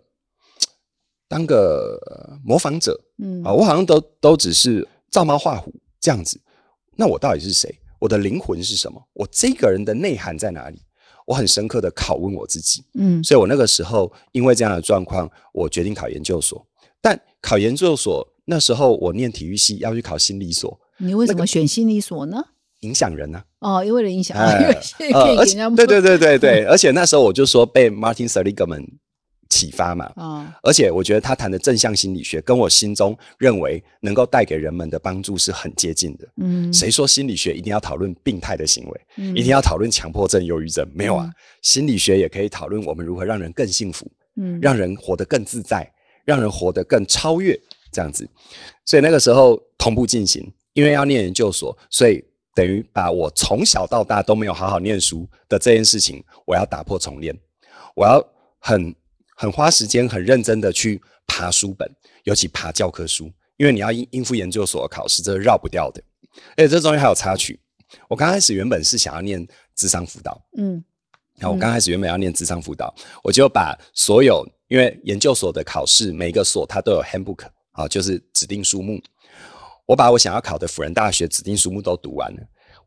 *tsk* 当个呃模仿者嗯啊，我好像都都只是照猫画虎这样子。那我到底是谁？我的灵魂是什么？我这个人的内涵在哪里？我很深刻的拷问我自己。嗯所以我那个时候因为这样的状况，我决定考研究所。但考研究所那时候我念体育系，要去考心理所，你为什么选心理所呢？影响人呢、哦，因为了影响，哎 *laughs* 因为现在呃可以给人对对对对对，*laughs* 而且那时候我就说被 Martin Seligman 启发嘛，啊，而且我觉得他谈的正向心理学跟我心中认为能够带给人们的帮助是很接近的。嗯，谁说心理学一定要讨论病态的行为，嗯。一定要讨论强迫症、忧郁症？没有啊嗯，心理学也可以讨论我们如何让人更幸福，嗯。让人活得更自在，让人活得更超越，这样子。所以那个时候同步进行，因为要念研究所，所以等于把我从小到大都没有好好念书的这件事情，我要打破重练，我要很很花时间、很认真的去爬书本，尤其爬教科书，因为你要应应付研究所的考试，这是绕不掉的。而且这中间还有插曲，我刚开始原本是想要念智商辅导，嗯。然后我刚开始原本要念智商辅导，我就把所有因为研究所的考试，每一个所它都有 handbook 啊，就是指定书目。我把我想要考的辅仁大学指定书目都读完了，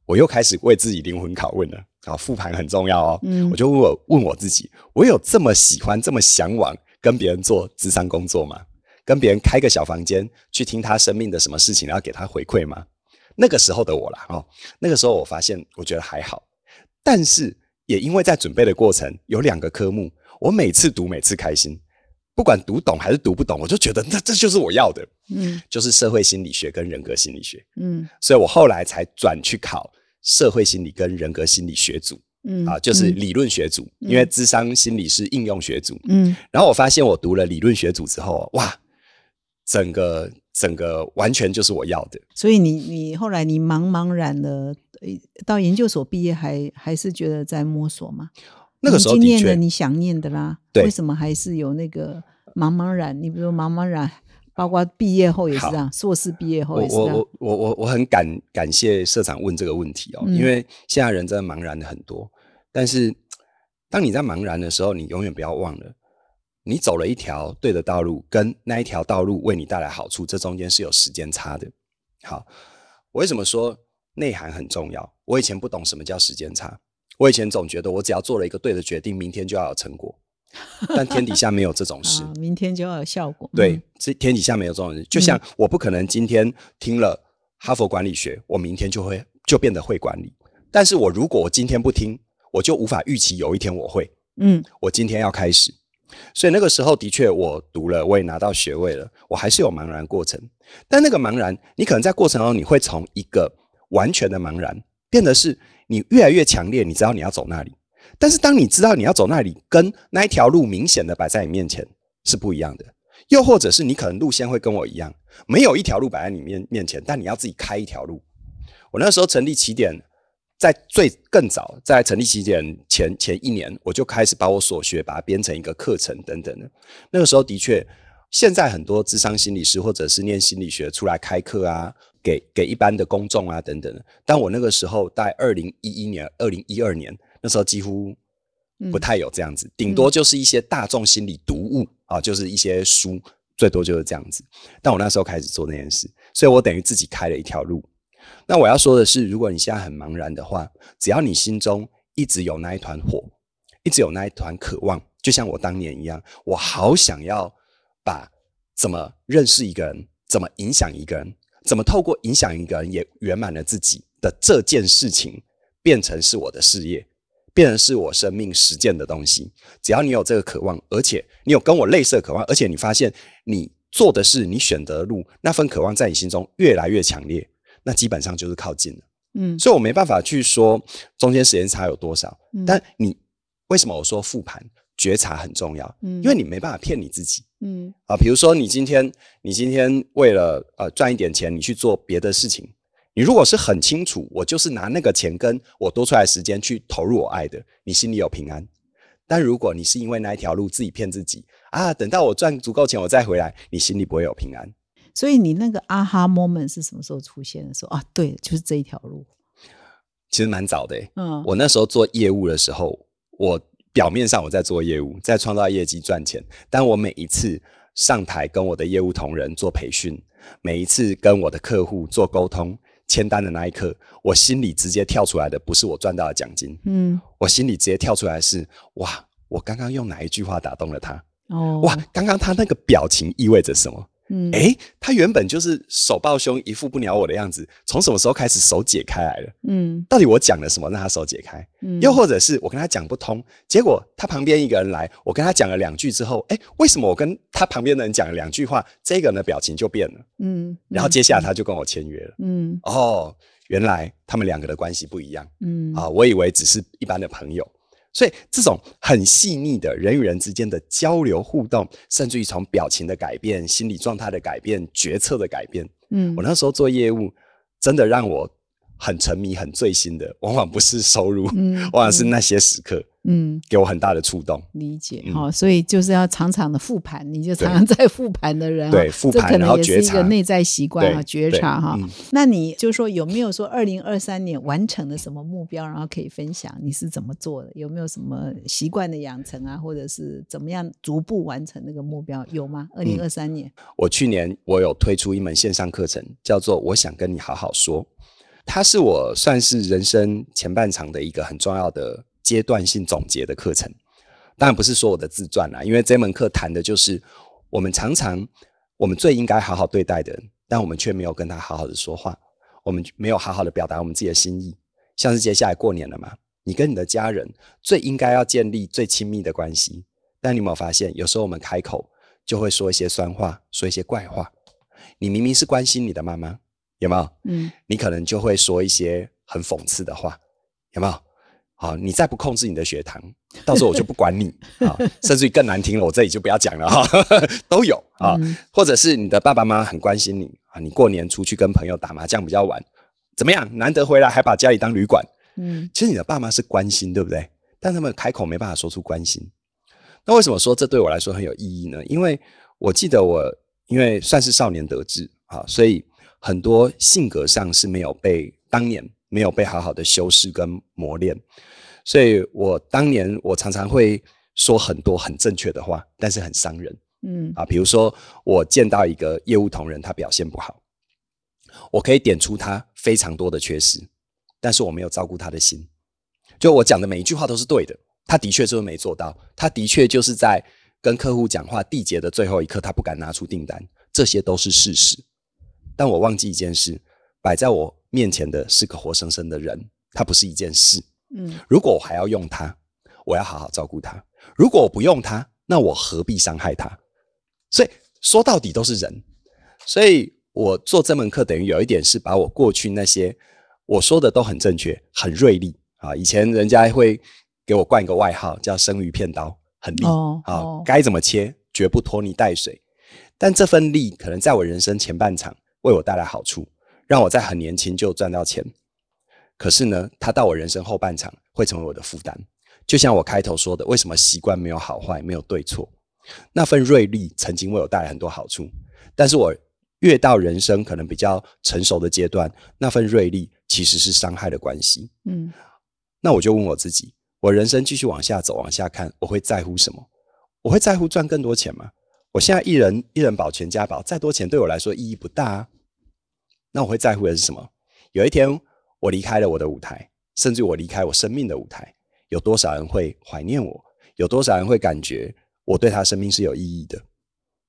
我又开始为自己灵魂拷问了。啊，复盘很重要哦。嗯我就问我问我自己，我有这么喜欢、这么向往跟别人做智商工作吗？跟别人开个小房间去听他生命的什么事情，然后给他回馈吗？那个时候的我啦，哦，那个时候我发现，我觉得还好，但是也因为在准备的过程有两个科目，我每次读每次开心，不管读懂还是读不懂，我就觉得那这就是我要的，嗯。就是社会心理学跟人格心理学，嗯。所以我后来才转去考社会心理跟人格心理学组嗯啊，就是嗯理论学组，因为智商心理是应用学组，嗯。然后我发现我读了理论学组之后，哇，整个整个完全就是我要的。所以你你后来你茫茫然的到研究所毕业还还是觉得在摸索吗？那个时候你念的确，你想念的啦，对为什么还是有那个茫茫然？你比如茫茫然，包括毕业后也是这样，硕士毕业后我也是这样我我，我我我很感感谢社长问这个问题哦，嗯因为现在人真的茫然的很多，但是当你在茫然的时候，你永远不要忘了，你走了一条对的道路，跟那一条道路为你带来好处，这中间是有时间差的。好，我为什么说内涵很重要？我以前不懂什么叫时间差，我以前总觉得我只要做了一个对的决定，明天就要有成果，但天底下没有这种 *laughs* 事。啊，明天就要有效果。对嗯，，这天底下没有这种事。就像我不可能今天听了哈佛管理学，我明天就会就变得会管理。但是我如果我今天不听，我就无法预期有一天我会。嗯我今天要开始，所以那个时候的确我读了，我也拿到学位了，我还是有茫然过程。但那个茫然，你可能在过程中你会从一个完全的茫然，变得是你越来越强烈，你知道你要走那里。但是当你知道你要走那里，跟那一条路明显的摆在你面前是不一样的。又或者是你可能路线会跟我一样，没有一条路摆在你面面前，但你要自己开一条路。我那时候成立起点，在最更早，在成立起点前前一年，我就开始把我所学把它编成一个课程等等的。那个时候的确，现在很多智商心理师或者是念心理学出来开课啊，给给一般的公众啊等等的。但我那个时候在二零一一年、二零一二年，那时候几乎不太有这样子，顶多就是一些大众心理读物啊，就是一些书，最多就是这样子。但我那时候开始做那件事，所以我等于自己开了一条路。那我要说的是，如果你现在很茫然的话，只要你心中一直有那一团火，一直有那一团渴望，就像我当年一样，我好想要把怎么认识一个人，怎么影响一个人，怎么透过影响一个人也圆满了自己的这件事情，变成是我的事业，变成是我生命实践的东西。只要你有这个渴望，而且你有跟我类似的渴望，而且你发现你做的事，你选择的路，那份渴望在你心中越来越强烈，那基本上就是靠近了。嗯所以我没办法去说中间时间差有多少，嗯但你为什么我说复盘？觉察很重要，嗯因为你没办法骗你自己嗯啊。比如说，你今天你今天为了呃赚一点钱，你去做别的事情，你如果是很清楚，我就是拿那个钱跟我多出来的时间去投入我爱的，你心里有平安。但如果你是因为那一条路自己骗自己啊，等到我赚足够钱我再回来，你心里不会有平安。所以你那个啊哈 moment 是什么时候出现的？说啊，对，就是这一条路。其实蛮早的、欸，嗯，我那时候做业务的时候，我表面上我在做业务，在创造业绩赚钱，但我每一次上台跟我的业务同仁做培训，每一次跟我的客户做沟通、签单的那一刻，我心里直接跳出来的不是我赚到的奖金，嗯我心里直接跳出来的是哇，我刚刚用哪一句话打动了他？哦哇，刚刚他那个表情意味着什么？嗯诶，他原本就是手抱胸，一副不鸟我的样子，从什么时候开始手解开来了？嗯到底我讲了什么让他手解开？嗯又或者是我跟他讲不通，结果他旁边一个人来，我跟他讲了两句之后，哎，为什么我跟他旁边的人讲了两句话，这个人的表情就变了？嗯，然后接下来他就跟我签约了。嗯哦，原来他们两个的关系不一样嗯啊！我以为只是一般的朋友，所以这种很细腻的人与人之间的交流互动，甚至于从表情的改变、心理状态的改变、决策的改变，嗯。我那时候做业务，真的让我很沉迷、很醉心的，往往不是收入，嗯 *laughs* 往往是那些时刻嗯给我很大的触动。理解嗯哈、所以就是要常常的复盘，你就常常在复盘的人啊，对复盘然后觉察内在习惯啊，觉察哈。嗯那你就说有没有说二零二三年完成了什么目标，然后可以分享你是怎么做的？有没有什么习惯的养成啊，或者是怎么样逐步完成那个目标？有吗？二零二三年，我去年我有推出一门线上课程，叫做《我想跟你好好说》，它是我算是人生前半场的一个很重要的阶段性总结的课程。当然不是说我的自传啦，因为这门课谈的就是我们常常我们最应该好好对待的人，但我们却没有跟他好好的说话，我们没有好好的表达我们自己的心意。像是接下来过年了嘛，你跟你的家人最应该要建立最亲密的关系，但你有没有发现，有时候我们开口就会说一些酸话，说一些怪话。你明明是关心你的妈妈，有没有？嗯你可能就会说一些很讽刺的话，有没有？好，你再不控制你的血糖，到时候我就不管你啊！甚至于更难听了，我这里就不要讲了哈，*laughs* 都有啊。嗯或者是你的爸爸妈妈很关心你啊，你过年出去跟朋友打麻将比较晚，怎么样？难得回来还把家里当旅馆，嗯其实你的爸妈是关心，对不对？但他们开口没办法说出关心。那为什么说这对我来说很有意义呢？因为我记得我因为算是少年得志啊，所以很多性格上是没有被当年没有被好好的修饰跟磨练，所以我当年我常常会说很多很正确的话，但是很伤人。嗯啊，比如说我见到一个业务同仁，他表现不好，我可以点出他非常多的缺失，但是我没有照顾他的心。就我讲的每一句话都是对的，他的确就是没做到，他的确就是在跟客户讲话缔结的最后一刻，他不敢拿出订单，这些都是事实。但我忘记一件事，摆在我面前的是个活生生的人，他不是一件事。嗯如果我还要用它，我要好好照顾它；如果我不用它，那我何必伤害它？所以说到底都是人。所以我做这门课，等于有一点是把我过去那些我说的都很正确、很锐利啊。以前人家会给我冠一个外号叫“生鱼片刀”，很利、哦啊哦，该怎么切绝不拖泥带水。但这份力可能在我人生前半场为我带来好处，让我在很年轻就赚到钱。可是呢，它到我人生后半场会成为我的负担。就像我开头说的，为什么习惯没有好坏，没有对错？那份锐利曾经为我带来很多好处，但是我越到人生可能比较成熟的阶段，那份锐利其实是伤害的关系。嗯那我就问我自己：我人生继续往下走，往下看，我会在乎什么？我会在乎赚更多钱吗？我现在一人一人保全家保，再多钱对我来说意义不大啊。那我会在乎的是什么？有一天我离开了我的舞台，甚至我离开我生命的舞台，有多少人会怀念我？有多少人会感觉我对他生命是有意义的？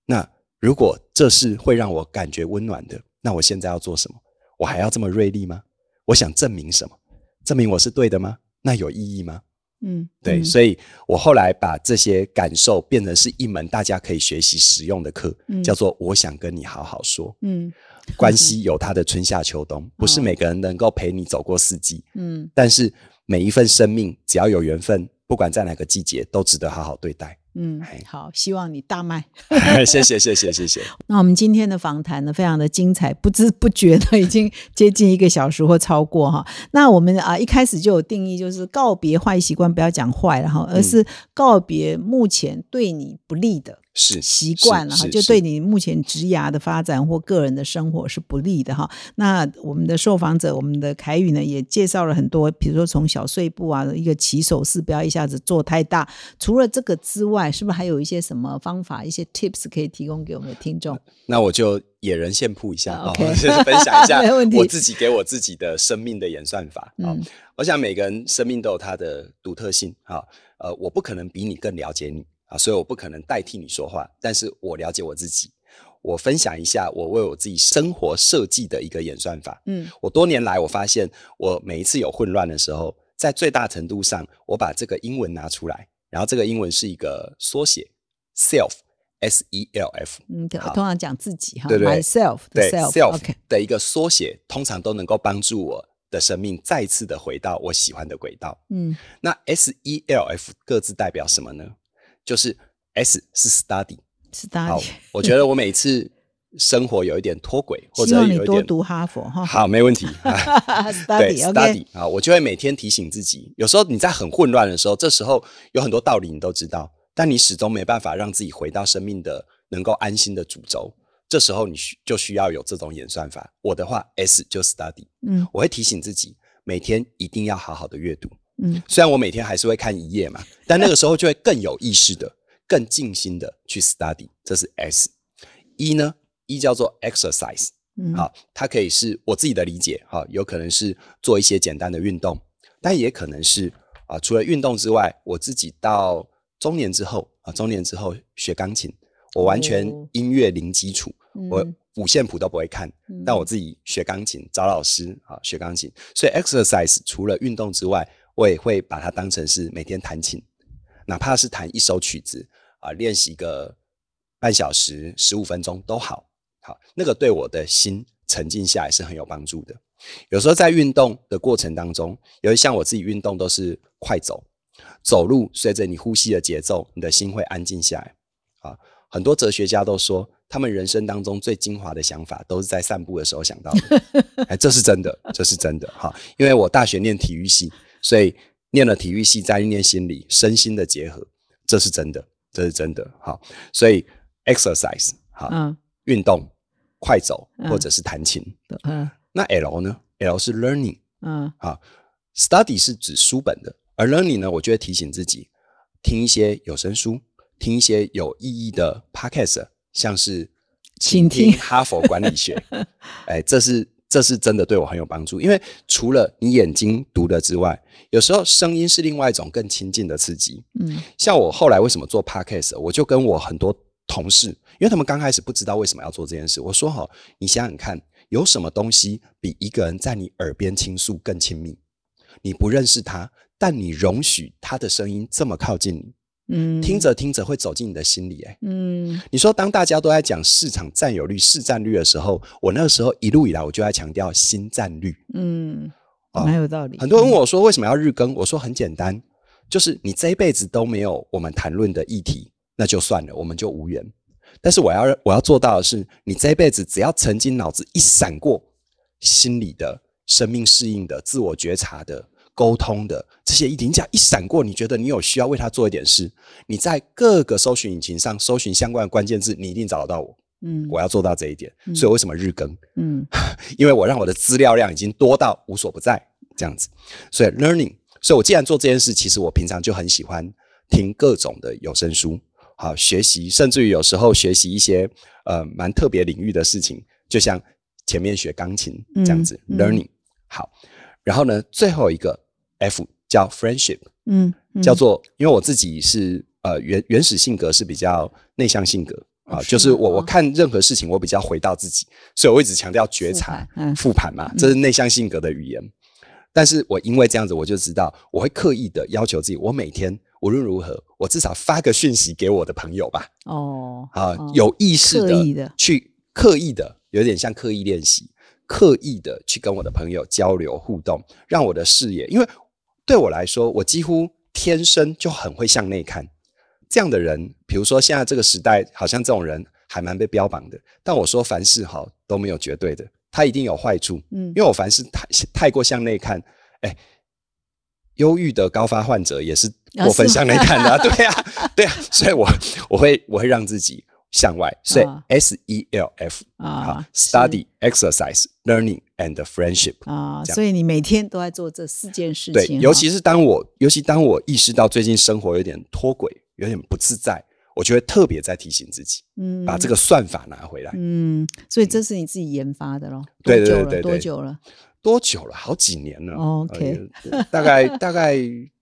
那如果这是会让我感觉温暖的，那我现在要做什么？我还要这么锐利吗？我想证明什么？证明我是对的吗？那有意义吗？嗯，对，嗯所以我后来把这些感受变成是一门大家可以学习使用的课，嗯叫做“我想跟你好好说”。嗯关系有它的春夏秋冬，*laughs* 不是哦每个人能够陪你走过四季，嗯但是每一份生命只要有缘分不管在哪个季节，都值得好好对待。嗯哎，好，希望你大卖。*laughs* 谢谢，谢谢，谢谢。*laughs* 那我们今天的访谈呢，非常的精彩，不知不觉的已经接近一个小时或超过哈。那我们啊一开始就有定义，就是告别坏习惯，不要讲坏了哈，而是告别目前对你不利的。是习惯了哈，就是对你目前职涯的发展或个人的生活是不利的哈。那我们的受访者，我们的凯宇呢，也介绍了很多，比如说从小碎步啊，一个起手式，不要一下子做太大。除了这个之外，是不是还有一些什么方法、一些 tips 可以提供给我们的听众？那我就野人献铺一下啊 *laughs* 分享一下 *laughs* 我自己给我自己的生命的演算法啊。嗯我想每个人生命都有它的独特性啊，呃，我不可能比你更了解你啊，所以我不可能代替你说话，但是我了解我自己。我分享一下我为我自己生活设计的一个演算法。嗯我多年来我发现，我每一次有混乱的时候，在最大程度上，我把这个英文拿出来，然后这个英文是一个缩写，self。S E L F，嗯，通常讲自己哈对对，myself，对，self，OK 的一个缩写，通常都能够帮助我的生命再次的回到我喜欢的轨道。嗯那 S E L F 各自代表什么呢？就是 S 是 study，好是大家，我觉得我每次生活有一点脱轨，或者有一点多读哈佛哈。好，没问题。*laughs* 对 study study 啊，我就会每天提醒自己。有时候你在很混乱的时候，这时候有很多道理你都知道，但你始终没办法让自己回到生命的能够安心的主轴。这时候你需就需要有这种演算法。我的话，S 就 study，嗯我会提醒自己每天一定要好好的阅读。嗯虽然我每天还是会看一页嘛，*laughs* 但那个时候就会更有意识的、更静心的去 study。这是 S。一呢，一叫做 exercise。嗯，好，它可以是我自己的理解，哈，有可能是做一些简单的运动，但也可能是啊，除了运动之外，我自己到中年之后啊，中年之后学钢琴，我完全哦音乐零基础，我嗯五线谱都不会看，嗯但我自己学钢琴，找老师啊学钢琴，所以 exercise 除了运动之外，我也会把它当成是每天弹琴，哪怕是弹一首曲子啊，练习个半小时、十五分钟都好。好，那个对我的心沉静下来是很有帮助的。有时候在运动的过程当中，有一像我自己运动都是快走，走路随着你呼吸的节奏，你的心会安静下来。啊，很多哲学家都说，他们人生当中最精华的想法都是在散步的时候想到的。*laughs* 哎，这是真的，这是真的。哈，因为我大学念体育系，所以念了体育系，再念心理，身心的结合，这是真的，这是真的。好，所以 exercise 好，嗯运动、快走嗯或者是弹琴。嗯那 L 呢？L 是 learning 嗯啊，study 是指书本的，而 learning 呢，我就会提醒自己听一些有声书，听一些有意义的 podcast，像是请听哈佛管理学。*laughs* 哎，这是这是真的对我很有帮助，因为除了你眼睛读的之外，有时候声音是另外一种更亲近的刺激。嗯像我后来为什么做 podcast，我就跟我很多同事，因为他们刚开始不知道为什么要做这件事，我说好，你想想看，有什么东西比一个人在你耳边倾诉更亲密？你不认识他，但你容许他的声音这么靠近你，嗯，听着听着会走进你的心里、哎，嗯你说当大家都在讲市场占有率、市占率的时候，我那个时候一路以来我就在强调新占率。嗯，啊蛮有道理。很多人问我说为什么要日更，我说很简单，就是你这一辈子都没有我们谈论的议题，那就算了，我们就无缘。但是我要我要做到的是，你这一辈子只要曾经脑子一闪过心理的、生命适应的、自我觉察的、沟通的这些议题，你只要一闪过，你觉得你有需要为他做一点事，你在各个搜寻引擎上搜寻相关的关键字，你一定找得到我。嗯我要做到这一点，所以为什么日更？嗯 *laughs* 因为我让我的资料量已经多到无所不在这样子，所以 learning，所以我既然做这件事，其实我平常就很喜欢听各种的有声书，好学习，甚至于有时候学习一些呃蛮特别领域的事情，就像前面学钢琴这样子、learning。好，然后呢，最后一个 F 叫 friendship，嗯，嗯。叫做因为我自己是呃原原始性格是比较内向性格啊，就是我我看任何事情我比较回到自己，所以我一直强调觉察复盘、嘛，这是内向性格的语言。但是我因为这样子，我就知道我会刻意的要求自己，我每天无论如何，我至少发个讯息给我的朋友吧，哦。啊，哦有意识的去刻意的，有点像刻意练习，刻意的去跟我的朋友交流互动，让我的视野，因为对我来说，我几乎天生就很会向内看。这样的人，比如说现在这个时代，好像这种人还蛮被标榜的。但我说凡事好都没有绝对的，他一定有坏处。嗯因为我凡事太太过向内看，哎，忧郁的高发患者也是过分向内看的、啊，对啊，对啊，所以我我会我会让自己向外，所以啊 S E L F 啊，study、exercise、learning and friendship。啊，所以你每天都在做这四件事，情对，尤其是当我，尤其当我意识到最近生活有点脱轨，有点不自在，我就会特别在提醒自己，嗯把这个算法拿回来。嗯，所以这是你自己研发的咯？对？对对对对多久了？多久了？好几年了。哦 OK 呃大概大概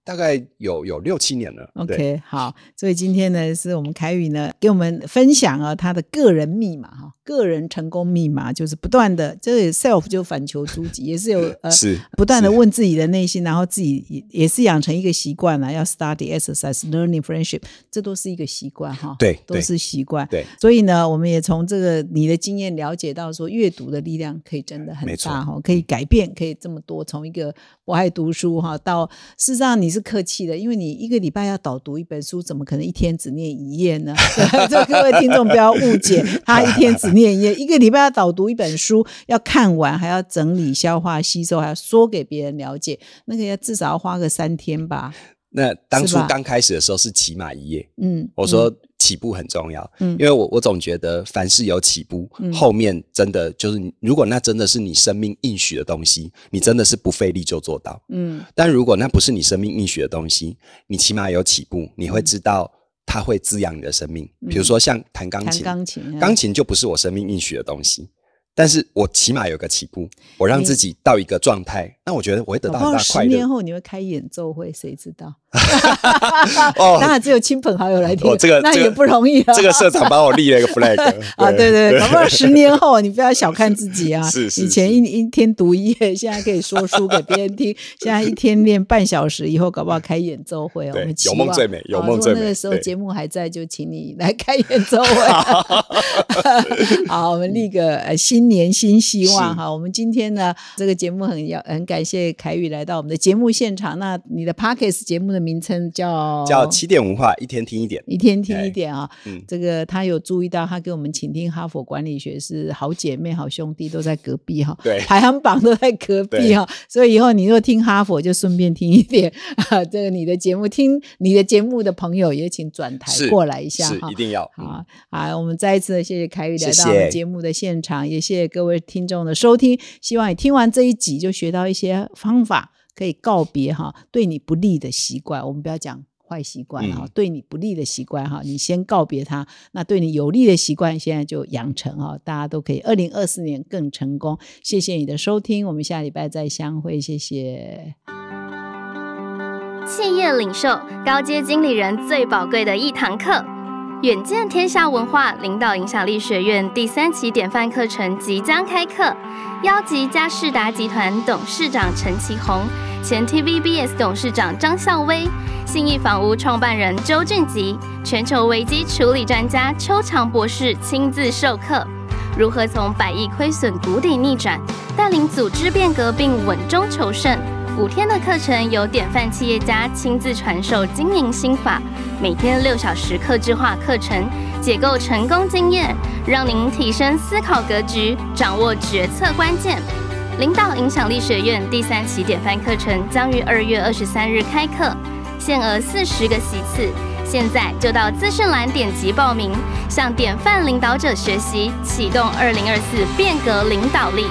大概有有六七年了。OK，好，所以今天呢，是我们凯宇呢给我们分享了他的个人密码哈，个人成功密码就是不断的，这个 self 就反求诸己，也是有 *laughs* 呃是不断的是问自己的内心，然后自己也也是养成一个习惯了，要 study、exercise、learning、friendship，这都是一个习惯哈，对都是习惯。对所以呢，我们也从这个你的经验了解到说，阅读的力量可以真的很大哈，可以改变，可以这么多。从一个不爱读书哈，到事实上你是客气的，因为你一个礼拜要导读一本书，怎么可能一天只念一页呢？*laughs* 这各位听众不要误解，他一天只念一页，一个礼拜要导读一本书，要看完，还要整理、消化、吸收，还要说给别人了解，那个要至少要花个三天吧。那当初刚开始的时候是起码一页，嗯，我说起步很重要，嗯。因为我我总觉得凡事有起步，嗯。后面真的就是如果那真的是你生命应许的东西，你真的是不费力就做到。嗯。但如果那不是你生命应许的东西，你起码有起步，你会知道它会滋养你的生命。比如说像弹钢琴，钢琴，嗯钢琴就不是我生命应许的东西，但是我起码有个起步，我让自己到一个状态，那我觉得我会得到很大快乐。十年后你会开演奏会，谁知道？*laughs* 哦当然只有亲朋好友来听，哦这个那也不容易啊。这个社长帮我立了一个 flag *laughs* 啊，对对对，搞不好十年后你不要小看自己啊！*laughs* 是是以前一一天读一页，现在可以说书给别人听，现在一天练半小时，以后搞不好开演奏会哦。对我们有梦最美有梦最美那个时候节目还在，就请你来开演奏会。好，我们立个呃新年新希望哈。我们今天呢，这个节目很要很感谢凯宇来到我们的节目现场。那你的 Parkes 节目的名称叫叫起点文化，一天听一点。一天听一哎点啊。嗯这个他有注意到，他给我们请听哈佛管理学是好姐妹、好兄弟都在隔壁哈，对排行榜都在隔壁哈。所以以后你若听哈佛，就顺便听一点啊。*laughs* 这个你的节目，听你的节目的朋友也请转台过来一下哈是一。定要。嗯好，好，我们再一次的谢谢凯宇来到我们节目的现场，也谢谢各位听众的收听。希望你听完这一集就学到一些方法，可以告别哈对你不利的习惯。我们不要讲坏习惯哈，嗯对你不利的习惯哈，你先告别它。那对你有利的习惯，现在就养成哈，大家都可以二零二四年更成功。谢谢你的收听，我们下礼拜再相会，谢谢。企业领袖、高阶经理人最宝贵的一堂课。远见天下文化领导影响力学院第三期典范课程即将开课，邀集嘉士达集团董事长陈其宏、前 TVBS 董事长张孝威、信义房屋创办人周俊吉、全球危机处理专家邱长博士亲自授课，如何从百亿亏损谷底逆转，带领组织变革并稳中求胜。五天的课程由典范企业家亲自传授经营心法，每天六小时客制化课程，解构成功经验，让您提升思考格局，掌握决策关键。领导影响力学院第三期典范课程将于二月二十三日开课，限额四十个席次，现在就到资讯栏点击报名，向典范领导者学习，启动二零二四变革领导力。